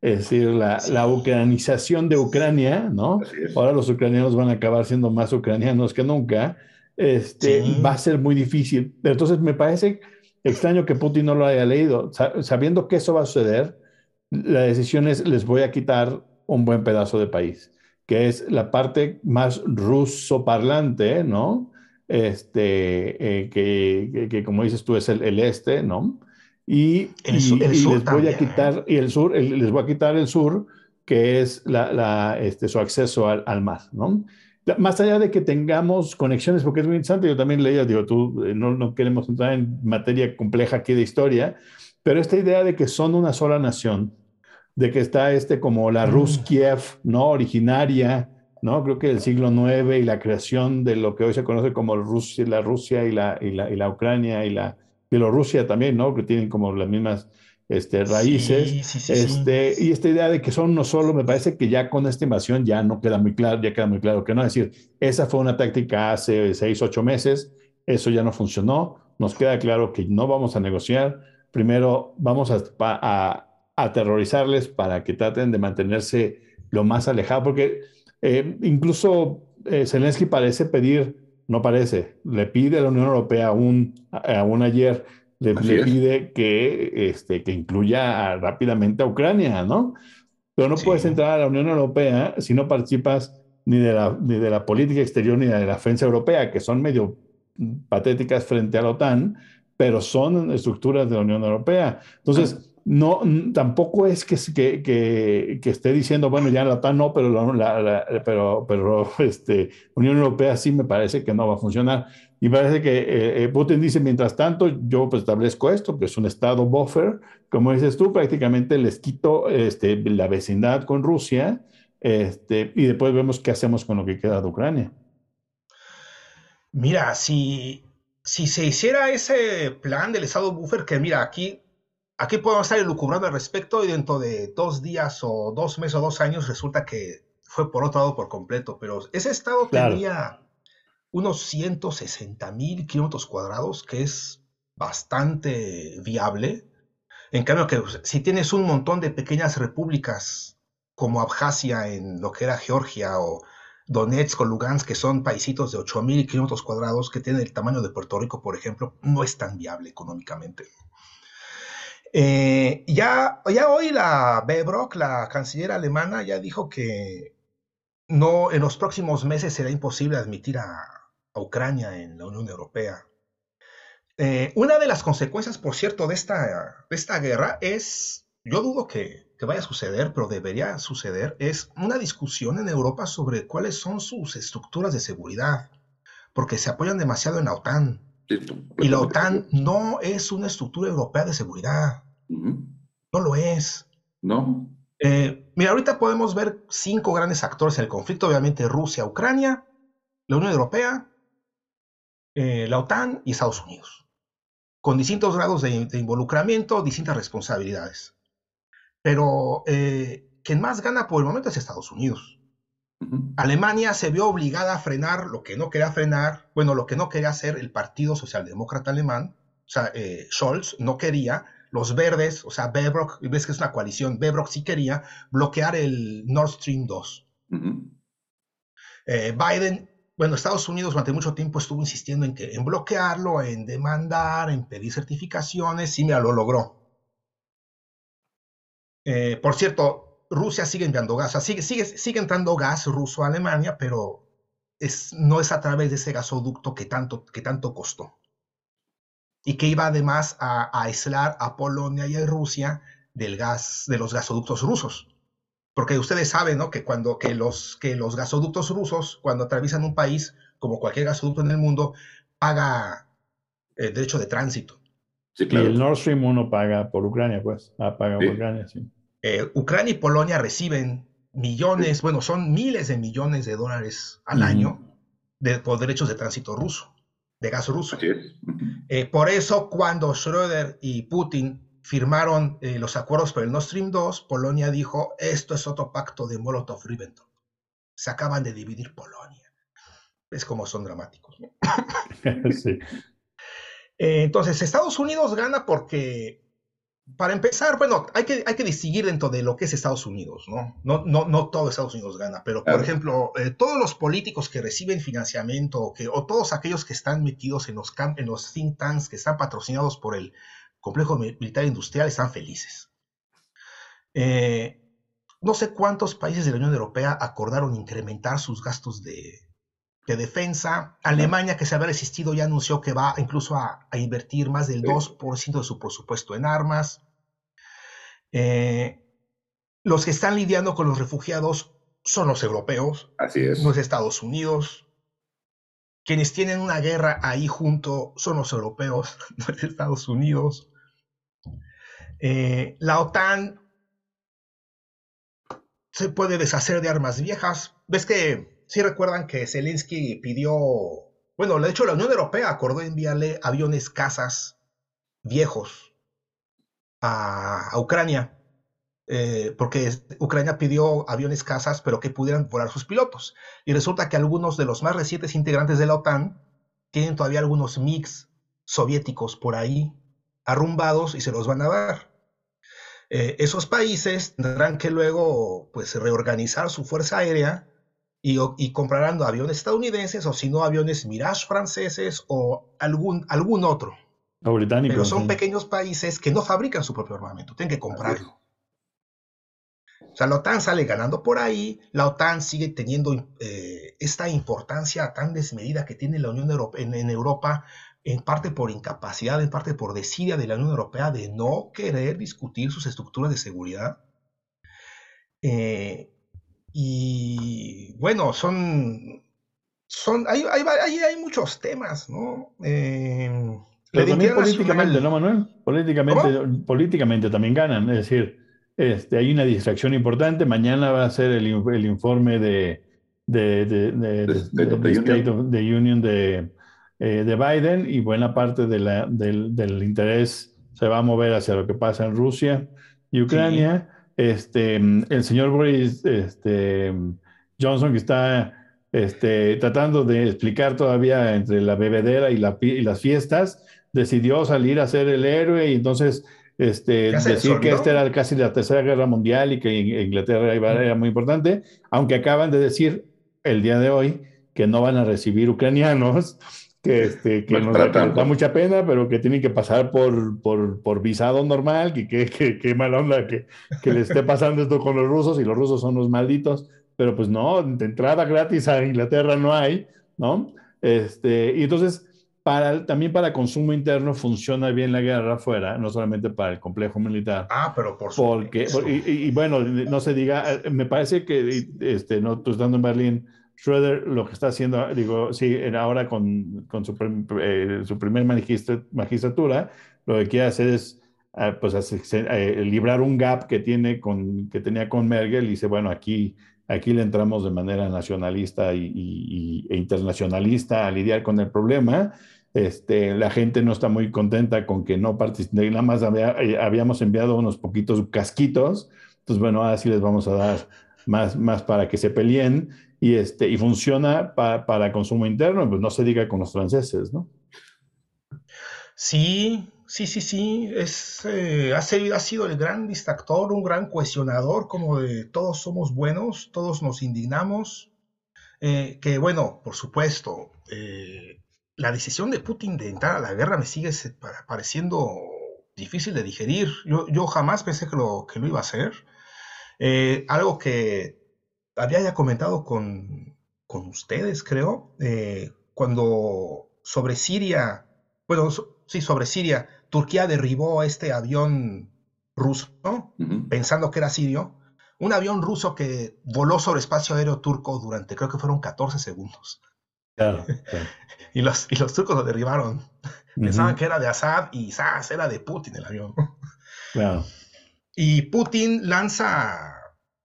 Es decir, la, la ucranización de Ucrania, ¿no? Ahora los ucranianos van a acabar siendo más ucranianos que nunca. Este, Va a ser muy difícil. Entonces, me parece extraño que Putin no lo haya leído. Sabiendo que eso va a suceder, la decisión es, les voy a quitar un buen pedazo de país, que es la parte más ruso parlante, ¿no? Este, eh, que, que, como dices tú es el, el este, ¿no? Y, el, sur, les voy a quitar, y el sur, les voy a quitar el sur, que es la, la, este, su acceso al, al, mar, ¿no? Más allá de que tengamos conexiones, porque es muy interesante, yo también leía, digo, tú, eh, no, no queremos entrar en materia compleja aquí de historia, pero esta idea de que son una sola nación, de que está este como la mm. Rus Kiev, ¿no? Originaria, ¿no? Creo que el siglo IX y la creación de lo que hoy se conoce como Rusia, la Rusia y la, y la, y la Ucrania y la Bielorrusia también, ¿no? Que tienen como las mismas este, raíces. este, y esta idea de que son uno solo, me parece que ya con esta invasión ya no queda muy claro, ya queda muy claro que no. Es decir, esa fue una táctica hace seis, ocho meses, eso ya no funcionó, nos queda claro que no vamos a negociar. Primero vamos a, a aterrorizarles para que traten de mantenerse lo más alejado, porque eh, incluso eh, Zelensky parece pedir, no parece, le pide a la Unión Europea aún, aún ayer, le, pide que, este, que incluya rápidamente a Ucrania, ¿no? Pero no puedes entrar a la Unión Europea si no participas ni de, la, ni de la política exterior ni de la defensa europea, que son medio patéticas frente a la OTAN, pero son estructuras de la Unión Europea. Entonces, no, tampoco es que, que, que, esté diciendo, bueno, ya la OTAN no, pero, la, pero, pero este, Unión Europea sí me parece que no va a funcionar. Y parece que eh, eh, Putin dice, mientras tanto, yo establezco esto, que es un estado buffer, como dices tú, prácticamente les quito este, la vecindad con Rusia, este, y después vemos qué hacemos con lo que queda de Ucrania. Mira, si, si se hiciera ese plan del estado buffer, que mira, aquí, aquí podemos estar elucubrando al respecto y dentro de dos días o dos meses o dos años resulta que fue por otro lado por completo, pero ese estado tenía unos 160 mil kilómetros cuadrados, que es bastante viable. En cambio, que si tienes un montón de pequeñas repúblicas como Abjasia en lo que era Georgia o Donetsk o Lugansk, que son paisitos de 8 mil kilómetros cuadrados que tienen el tamaño de Puerto Rico, por ejemplo, no es tan viable económicamente. Eh, ya, hoy la Bebrock, la canciller alemana, ya dijo que no, en los próximos meses será imposible admitir a, Ucrania en la Unión Europea. Eh, una de las consecuencias, por cierto, de esta, esta guerra es, yo dudo que, que, vaya a suceder, pero debería suceder, es una discusión en Europa sobre cuáles son sus estructuras de seguridad, porque se apoyan demasiado en la OTAN. Y la OTAN no es una estructura europea de seguridad. No lo es. No. Eh, mira, ahorita podemos ver cinco grandes actores en el conflicto, obviamente Rusia, Ucrania, la Unión Europea, eh, la OTAN y Estados Unidos, con distintos grados de, involucramiento, distintas responsabilidades. Pero eh, quien más gana por el momento es Estados Unidos. Alemania se vio obligada a frenar lo que no quería frenar, bueno, lo que no quería hacer el Partido Socialdemócrata Alemán, o sea, eh, Scholz no quería, los verdes, o sea, Bebrock, ves que es una coalición, Bebrock sí quería bloquear el Nord Stream 2. Biden bueno, Estados Unidos durante mucho tiempo estuvo insistiendo en, que, en bloquearlo, en demandar, en pedir certificaciones y mira, lo logró. Eh, por cierto, Rusia sigue enviando gas, o sea, sigue, sigue, sigue entrando gas ruso a Alemania, pero es, no es a través de ese gasoducto que tanto, que tanto costó. Y que iba además a, a aislar a Polonia y a Rusia del gas, de los gasoductos rusos. Porque ustedes saben, ¿no? Que cuando que los, que los gasoductos rusos, cuando atraviesan un país, como cualquier gasoducto en el mundo, paga el eh, derecho de tránsito. Sí, claro. Y el Nord Stream 1 paga por Ucrania, pues. Ah, paga por Ucrania, sí. Eh, Ucrania y Polonia reciben millones, bueno, son miles de millones de dólares al año de, por derechos de tránsito ruso, de gas ruso. Eh, por eso, cuando Schröder y Putin firmaron eh, los acuerdos por el Nord Stream 2, Polonia dijo, esto es otro pacto de Molotov-Ribbentrop. Se acaban de dividir Polonia. Es como son dramáticos. sí. Eh, entonces, Estados Unidos gana porque, para empezar, bueno, hay que, hay que distinguir dentro de lo que es Estados Unidos, ¿no? No, no, no todo Estados Unidos gana, pero, por ejemplo, eh, todos los políticos que reciben financiamiento o, que, o todos aquellos que están metidos en los, en los think tanks que están patrocinados por el complejo militar industrial están felices. Eh, no sé cuántos países de la Unión Europea acordaron incrementar sus gastos de, defensa. Alemania, que se había resistido, ya anunció que va incluso a, invertir más del 2% de su presupuesto en armas. Eh, los que están lidiando con los refugiados son los europeos, Así es. no es Estados Unidos. Quienes tienen una guerra ahí junto son los europeos, no es Estados Unidos. Eh, la OTAN se puede deshacer de armas viejas. ¿Ves que si recuerdan que Zelensky pidió, bueno, de hecho la Unión Europea acordó enviarle aviones cazas viejos a Ucrania? Eh, porque Ucrania pidió aviones cazas, pero que pudieran volar sus pilotos. Y resulta que algunos de los más recientes integrantes de la OTAN tienen todavía algunos MiGs soviéticos por ahí arrumbados y se los van a dar. Eh, esos países tendrán que luego pues, reorganizar su fuerza aérea y, y, comprarán aviones estadounidenses o si no aviones Mirage franceses o algún, algún otro. Pero son pequeños países que no fabrican su propio armamento, tienen que comprarlo. O sea, la OTAN sale ganando por ahí, la OTAN sigue teniendo eh, esta importancia tan desmedida que tiene la Unión Europea en, Europa, en parte por incapacidad, en parte por desidia de la Unión Europea de no querer discutir sus estructuras de seguridad. Eh, y bueno, son son, hay, hay, hay muchos temas, ¿no? Eh, Pero también políticamente, ¿no, Manuel? Políticamente, políticamente también ganan, es decir, este, hay una distracción importante. Mañana va a ser el, el informe de, de, de, de, State of the Union de, eh, de Biden y buena parte de la, del, del, interés se va a mover hacia lo que pasa en Rusia y Ucrania. Este, el señor Boris este, Johnson, que está este, tratando de explicar todavía entre la bebedera y, la, y las fiestas, decidió salir a ser el héroe y entonces este, decir que esta era casi la tercera guerra mundial y que Inglaterra era muy importante, aunque acaban de decir el día de hoy que no van a recibir ucranianos, que, este, que nos da, mucha pena, pero que tienen que pasar por, por, por visado normal, que qué mala onda que, que le esté pasando esto con los rusos y los rusos son los malditos pero pues no, de entrada gratis a Inglaterra no hay, ¿no? Este, y entonces, para, también para consumo interno funciona bien la guerra afuera, no solamente para el complejo militar. Ah, pero por supuesto. Porque, y, bueno, no se diga, eh, me parece que, este, no, tú estando en Berlín, Schroeder lo que está haciendo, digo, sí, ahora con, eh, su primer magistratura, lo que quiere hacer es eh, pues, librar un gap que, tiene con, que tenía con Merkel y dice, bueno, aquí Aquí le entramos de manera nacionalista y, e internacionalista a lidiar con el problema. Este, la gente no está muy contenta con que no participen, nada más eh, habíamos enviado unos poquitos casquitos, entonces bueno, ahora sí les vamos a dar más, más para que se peleen y, este, y funciona para consumo interno, pues no se diga con los franceses, ¿no? Sí, Sí, sí, sí, es, eh, ha, sido, el gran distractor, un gran cuestionador, como de todos somos buenos, todos nos indignamos, eh, que bueno, por supuesto, eh, la decisión de Putin de entrar a la guerra me sigue pareciendo difícil de digerir. Yo, jamás pensé que lo, que lo iba a hacer. algo que había ya comentado con, con ustedes, creo, cuando sobre Siria, bueno, sí, sobre Siria, Turquía derribó este avión ruso, pensando que era sirio, un avión ruso que voló sobre espacio aéreo turco durante, creo que fueron 14 segundos. Claro, y, los, y los turcos lo derribaron. Pensaban que era de Assad y ¡zas! era de Putin el avión. Claro. Y Putin lanza,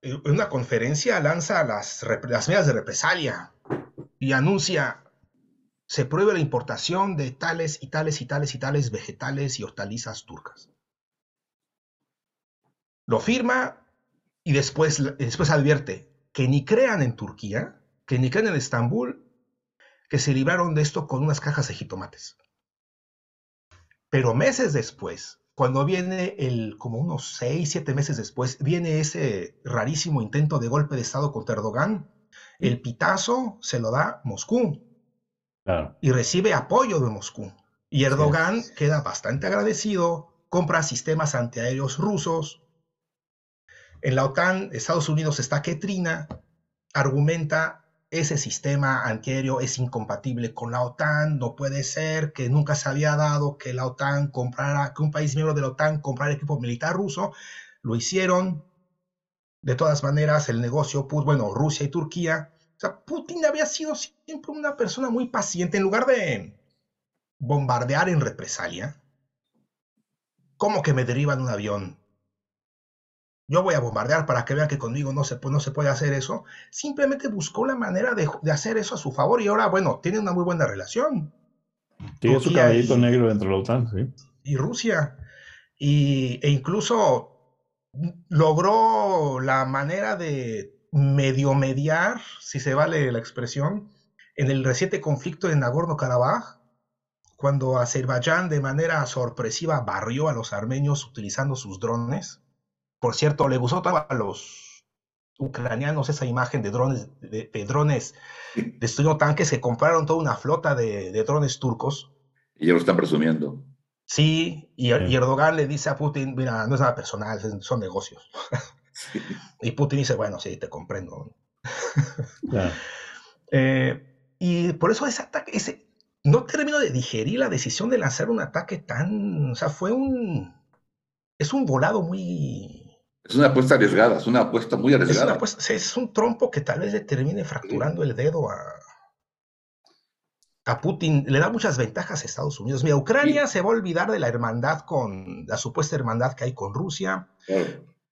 en una conferencia, lanza las, las medidas de represalia y anuncia se prohíbe la importación de tales y tales y tales y tales vegetales y hortalizas turcas. Lo firma y después, después advierte que ni crean en Turquía, que ni crean en Estambul, que se libraron de esto con unas cajas de jitomates. Pero meses después, cuando viene el, como unos seis, siete meses después, viene ese rarísimo intento de golpe de Estado contra Erdogan, el pitazo se lo da Moscú y recibe apoyo de Moscú. Y Erdogan queda bastante agradecido, compra sistemas antiaéreos rusos. En la OTAN, Estados Unidos está que trina, argumenta ese sistema antiaéreo es incompatible con la OTAN, no puede ser que nunca se había dado que la OTAN comprara, que un país miembro de la OTAN comprara equipo militar ruso, lo hicieron. De todas maneras, el negocio, pues bueno, Rusia y Turquía o sea, Putin había sido siempre una persona muy paciente. En lugar de bombardear en represalia, ¿cómo que me derivan un avión? Yo voy a bombardear para que vean que conmigo no se, no se puede hacer eso. Simplemente buscó la manera de, hacer eso a su favor y ahora, bueno, tiene una muy buena relación. Tiene su caballito negro dentro de la OTAN, sí. Y Rusia. Y, e incluso logró la manera de medio mediar, si se vale la expresión, en el reciente conflicto de Nagorno-Karabaj, cuando Azerbaiyán de manera sorpresiva barrió a los armenios utilizando sus drones. Por cierto, le gustó a los ucranianos esa imagen de drones, de, drones destruyendo tanques, que compraron toda una flota de, drones turcos. Y ya lo están presumiendo. Sí, y, y, Erdogan le dice a Putin, mira, no es nada personal, son negocios. Y Putin dice, bueno, sí, te comprendo. Eh, y por eso ese ataque, ese, no termino de digerir la decisión de lanzar un ataque tan, o sea, fue un, es un volado muy... Es una apuesta arriesgada, es una apuesta muy arriesgada. Es, es un trompo que tal vez le termine fracturando el dedo a, a Putin le da muchas ventajas a Estados Unidos. Mira, Ucrania se va a olvidar de la hermandad con, la supuesta hermandad que hay con Rusia.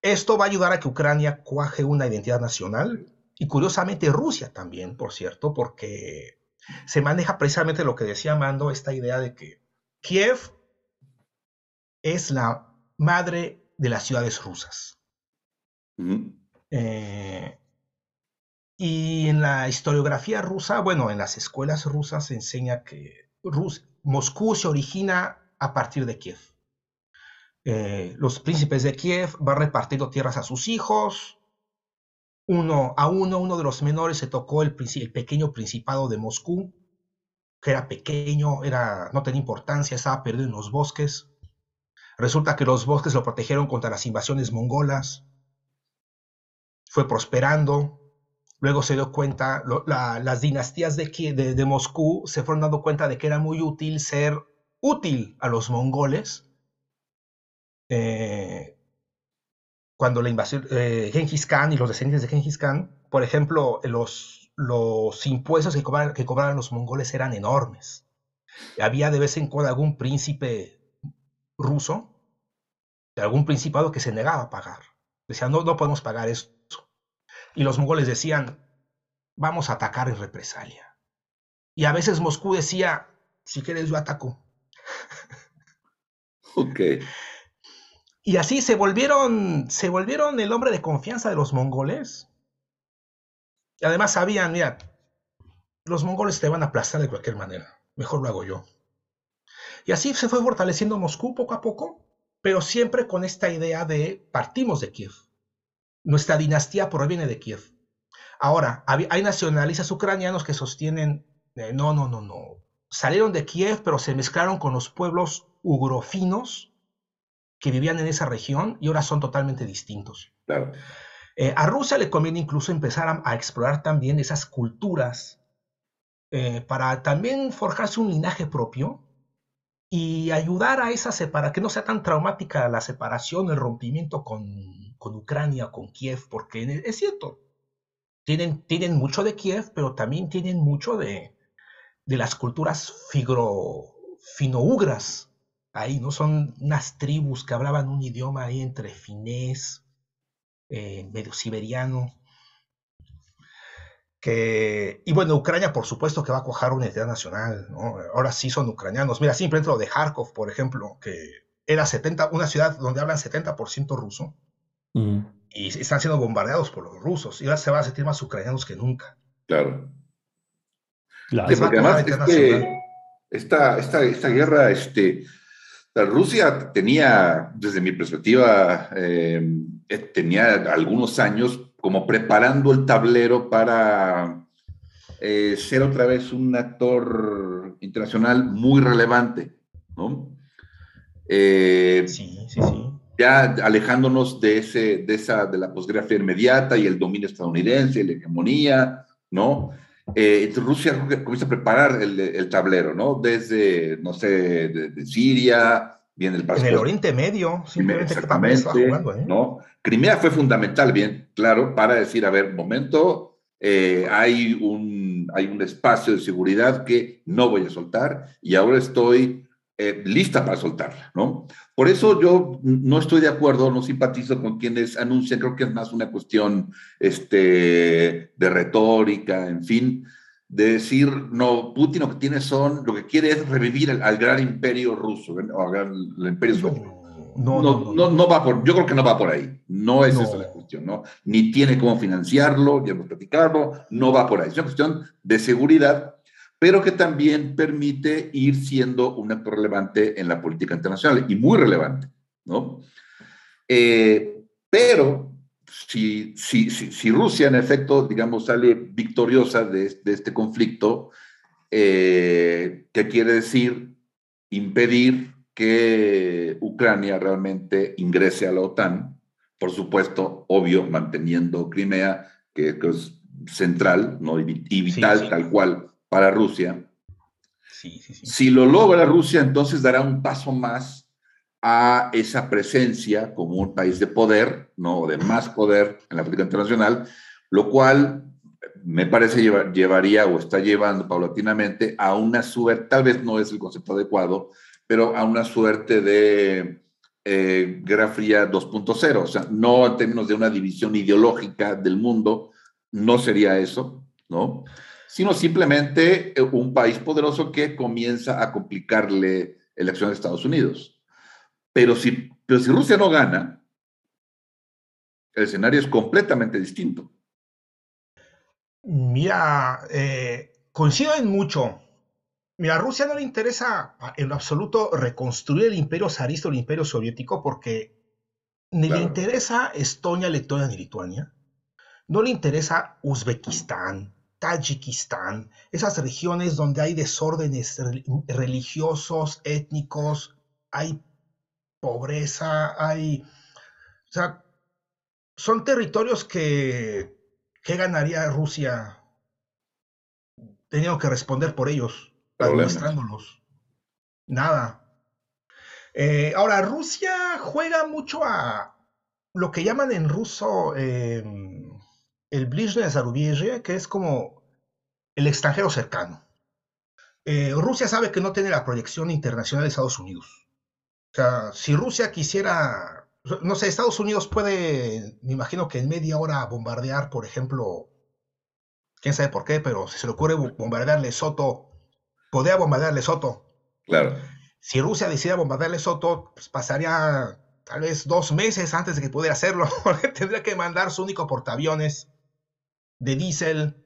Esto va a ayudar a que Ucrania cuaje una identidad nacional y curiosamente Rusia también, por cierto, porque se maneja precisamente lo que decía Mando, esta idea de que Kiev es la madre de las ciudades rusas. Eh, y en la historiografía rusa, bueno, en las escuelas rusas se enseña que Moscú se origina a partir de Kiev. Eh, los príncipes de Kiev van repartiendo tierras a sus hijos. Uno a uno, uno de los menores se tocó el, pequeño principado de Moscú, que era pequeño, era, no tenía importancia, estaba perdido en los bosques. Resulta que los bosques lo protegieron contra las invasiones mongolas. Fue prosperando, Luego se dio cuenta, las dinastías de, de, Moscú se fueron dando cuenta de que era muy útil ser útil a los mongoles. Eh, cuando la invasión, eh, Genghis Khan y los descendientes de Genghis Khan, por ejemplo, los, los impuestos que cobraban, los mongoles eran enormes. Había de vez en cuando algún príncipe ruso, algún principado que se negaba a pagar. Decía, no, no podemos pagar eso y los mongoles decían, vamos a atacar en represalia. Y a veces Moscú decía, si quieres yo ataco. Ok. Y así se volvieron, se volvieron el hombre de confianza de los mongoles. Y además sabían, mira, los mongoles te van a aplastar de cualquier manera. Mejor lo hago yo. Y así se fue fortaleciendo Moscú poco a poco, pero siempre con esta idea de partimos de Kiev. Nuestra dinastía proviene de Kiev. Ahora, hay nacionalistas ucranianos que sostienen, eh, no, no, no, no. Salieron de Kiev, pero se mezclaron con los pueblos ugrofinos que vivían en esa región y ahora son totalmente distintos. Eh, a Rusia le conviene incluso empezar a, explorar también esas culturas eh, para también forjarse un linaje propio y ayudar a esa separación, que no sea tan traumática la separación, el rompimiento con, con Ucrania, con Kiev, porque es cierto, tienen, tienen mucho de Kiev, pero también tienen mucho de, de las culturas finougras. Ahí, ¿no? Son unas tribus que hablaban un idioma ahí entre finés, eh, medio siberiano y bueno, Ucrania por supuesto que va a cuajar una identidad nacional, ¿no? Ahora sí son ucranianos. Mira, simplemente lo de Kharkov, por ejemplo, que era 70, una ciudad donde hablan 70% ruso, y están siendo bombardeados por los rusos, y ahora se van a sentir más ucranianos que nunca. Claro. porque además esta, esta, esta, guerra, este, la Rusia tenía, desde mi perspectiva, eh, tenía algunos años como preparando el tablero para eh, ser otra vez un actor internacional muy relevante, ¿no? Eh, sí, sí, sí. Ya alejándonos de, ese, de, esa, de la posguerra inmediata y el dominio estadounidense, la hegemonía, ¿no? Eh, Rusia comienza a preparar el, tablero, ¿no? Desde, no sé, de, Siria, viene el En el Oriente Medio, simplemente Exactamente, jugando, ¿eh? ¿no? Crimea fue fundamental, bien, claro, para decir, a ver, momento, eh, hay, un, hay un espacio de seguridad que no voy a soltar y ahora estoy eh, lista para soltarla, ¿no? Por eso yo no estoy de acuerdo, no simpatizo con quienes anuncian, creo que es más una cuestión este, de retórica, en fin, de decir, no, Putin lo que tiene son, lo que quiere es revivir al, gran imperio ruso, o al, imperio soviético. No no, no no, va por, yo creo que no va por ahí. No es esa la cuestión, ¿no? Ni tiene cómo financiarlo, ya hemos platicado, no va por ahí. Es una cuestión de seguridad, pero que también permite ir siendo un actor relevante en la política internacional y muy relevante, ¿no? Eh, pero si, si, si, Rusia, en efecto, digamos, sale victoriosa de, de este conflicto, eh, ¿qué quiere decir? Impedir que Ucrania realmente ingrese a la OTAN, por supuesto, obvio, manteniendo Crimea, que, es central ¿no? y, vital tal cual para Rusia. si lo logra Rusia, entonces dará un paso más a esa presencia como un país de poder, ¿no? de más poder en la política internacional, lo cual me parece llevaría o está llevando paulatinamente a una suerte, tal vez no es el concepto adecuado, pero a una suerte de eh, Guerra Fría 2.0, o sea, no en términos de una división ideológica del mundo, no sería eso, ¿no? Sino simplemente eh, un país poderoso que comienza a complicarle elección de Estados Unidos. Pero si, pero si Rusia no gana, el escenario es completamente distinto. Mira, eh, coincido en mucho. Mira, a Rusia no le interesa en lo absoluto reconstruir el imperio zarista o el imperio soviético porque ni le interesa Estonia, Letonia ni Lituania. No le interesa Uzbekistán, Tayikistán, esas regiones donde hay desórdenes religiosos, étnicos, hay pobreza, hay... O sea, son territorios que ¿Qué ganaría Rusia teniendo que responder por ellos, administrándolos? Nada. Eh, ahora, Rusia juega mucho a lo que llaman en ruso em, el Blizhny Zarubezhye, que es como el extranjero cercano. Eh, Rusia sabe que no tiene la proyección internacional de Estados Unidos. O sea, si Rusia quisiera no sé, Estados Unidos puede, me imagino que en media hora bombardear, por ejemplo, quién sabe por qué, pero si se le ocurre bombardear Lesoto, podría bombardear Lesoto. Claro. Si Rusia decide bombardear Lesoto, pues pasaría tal vez dos meses antes de que pudiera hacerlo, tendría que mandar su único portaaviones de diésel,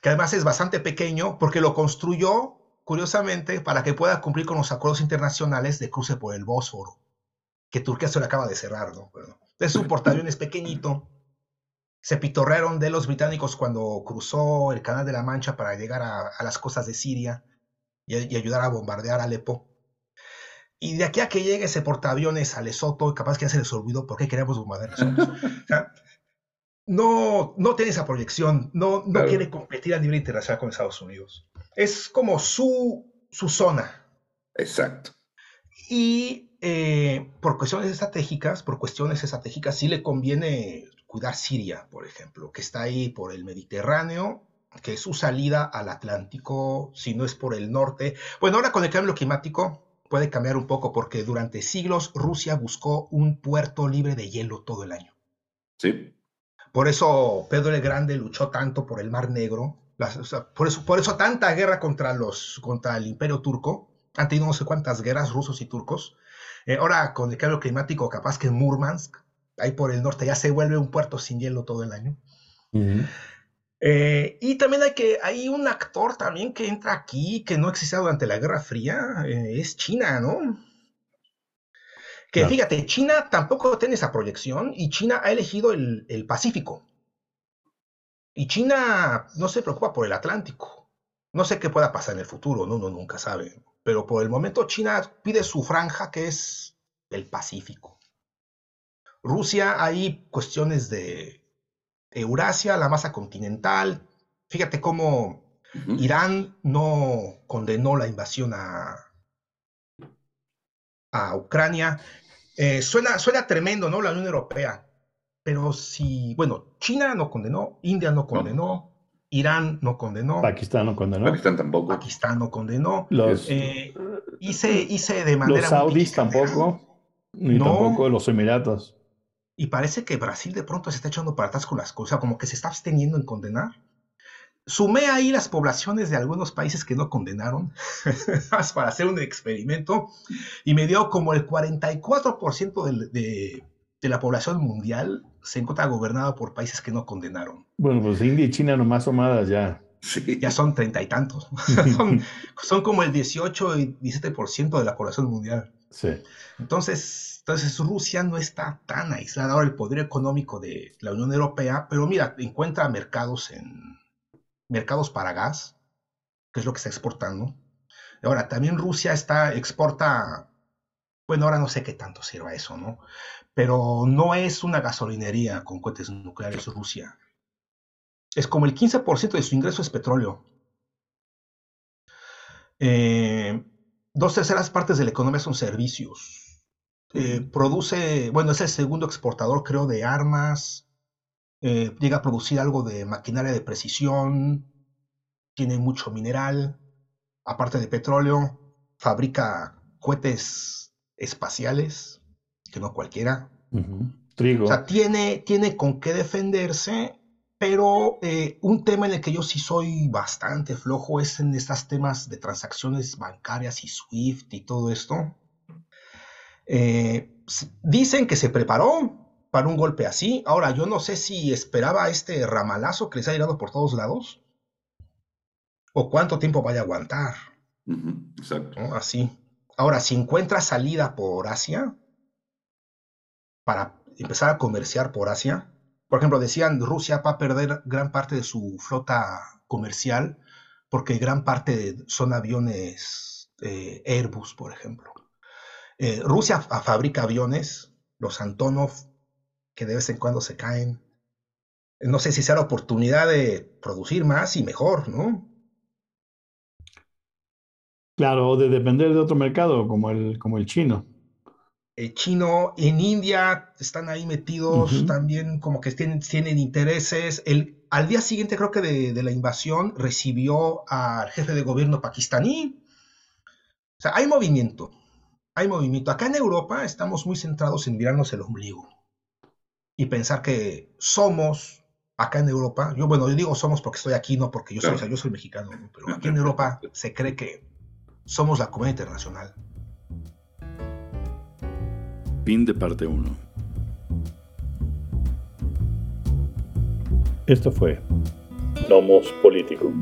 que además es bastante pequeño, porque lo construyó, curiosamente, para que pueda cumplir con los acuerdos internacionales de cruce por el Bósforo que Turquía se lo acaba de cerrar, ¿no? es un portaaviones pequeñito. Se pitorrearon de los británicos cuando cruzó el Canal de la Mancha para llegar a, las costas de Siria y, ayudar a bombardear Alepo. Y de aquí a que llegue ese portaaviones a Lesoto, capaz que ya se les olvidó por qué queríamos bombardear Lesoto. no, no tiene esa proyección, no, no quiere competir a nivel internacional con Estados Unidos. Es como su, su zona. Exacto. Y eh, por cuestiones estratégicas, por cuestiones estratégicas, sí le conviene cuidar Siria, por ejemplo, que está ahí por el Mediterráneo, que es su salida al Atlántico, si no es por el norte. Bueno, ahora con el cambio climático puede cambiar un poco, porque durante siglos Rusia buscó un puerto libre de hielo todo el año. Sí. Por eso Pedro el Grande luchó tanto por el Mar Negro, por, eso, por eso tanta guerra contra, los, contra el Imperio Turco. Han tenido no sé cuántas guerras rusos y turcos eh, ahora, con el cambio climático, capaz que en Murmansk, ahí por el norte, ya se vuelve un puerto sin hielo todo el año. Eh, y también hay que, hay un actor también que entra aquí, que no existía durante la Guerra Fría, eh, es China, ¿no? Que fíjate, China tampoco tiene esa proyección y China ha elegido el, el Pacífico. Y China no se preocupa por el Atlántico. No sé qué pueda pasar en el futuro, ¿no? uno nunca sabe pero por el momento China pide su franja que es el Pacífico. Rusia hay cuestiones de Eurasia, la masa continental. Fíjate cómo Irán no condenó la invasión a, a Ucrania. Eh, suena, suena tremendo, ¿no? La Unión Europea. Pero si, bueno, China no condenó, India no condenó, Irán no condenó. Pakistán no condenó. Pakistán tampoco. Pakistán no condenó. Los, eh, hice, hice de manera. Los saudis tampoco. Ni tampoco los Emiratos. Y parece que Brasil de pronto se está echando para atrás con las cosas, como que se está absteniendo en condenar. Sumé ahí las poblaciones de algunos países que no condenaron para hacer un experimento y me dio como el 44% de, de, de la población mundial se encuentra gobernada por países que no condenaron. Bueno, pues India y China nomás somadas ya. Ya son treinta y tantos. son, como el 18 y 17% de la población mundial. Sí. Entonces, entonces Rusia no está tan aislada. Ahora el poder económico de la Unión Europea, pero mira, encuentra mercados en mercados para gas, que es lo que está exportando. Ahora, también Rusia está, exporta, bueno, ahora no sé qué tanto sirva eso, ¿no? pero no es una gasolinería con cohetes nucleares Rusia. Es como el 15% de su ingreso es petróleo. Eh, dos terceras partes de la economía son servicios. Eh, produce, bueno, es el segundo exportador, creo, de armas. Eh, llega a producir algo de maquinaria de precisión, tiene mucho mineral, aparte de petróleo, fabrica cohetes espaciales, que no cualquiera. Trigo. O sea, tiene, tiene con qué defenderse, pero eh, un tema en el que yo sí soy bastante flojo es en estos temas de transacciones bancarias y SWIFT y todo esto. Eh, dicen que se preparó para un golpe así. Ahora, yo no sé si esperaba este ramalazo que les ha llegado por todos lados o cuánto tiempo vaya a aguantar. Exacto. Así. Ahora, si encuentra salida por Asia, para empezar a comerciar por Asia, por ejemplo, decían Rusia va a perder gran parte de su flota comercial porque gran parte son aviones eh, Airbus, por ejemplo. Eh, Rusia fabrica aviones, los Antonov, que de vez en cuando se caen. No sé si sea la oportunidad de producir más y mejor, ¿no? Claro, de depender de otro mercado como el, como el chino. El chino, en India están ahí metidos también como que tienen, tienen intereses. El, al día siguiente creo que de, la invasión recibió al jefe de gobierno pakistaní. O sea, hay movimiento, hay movimiento. Acá en Europa estamos muy centrados en mirarnos el ombligo y pensar que somos acá en Europa, yo bueno, yo digo somos porque estoy aquí, no porque yo soy, yo soy mexicano, pero aquí en Europa se cree que somos la comunidad internacional. Fin de parte 1. Esto fue Nomos Político.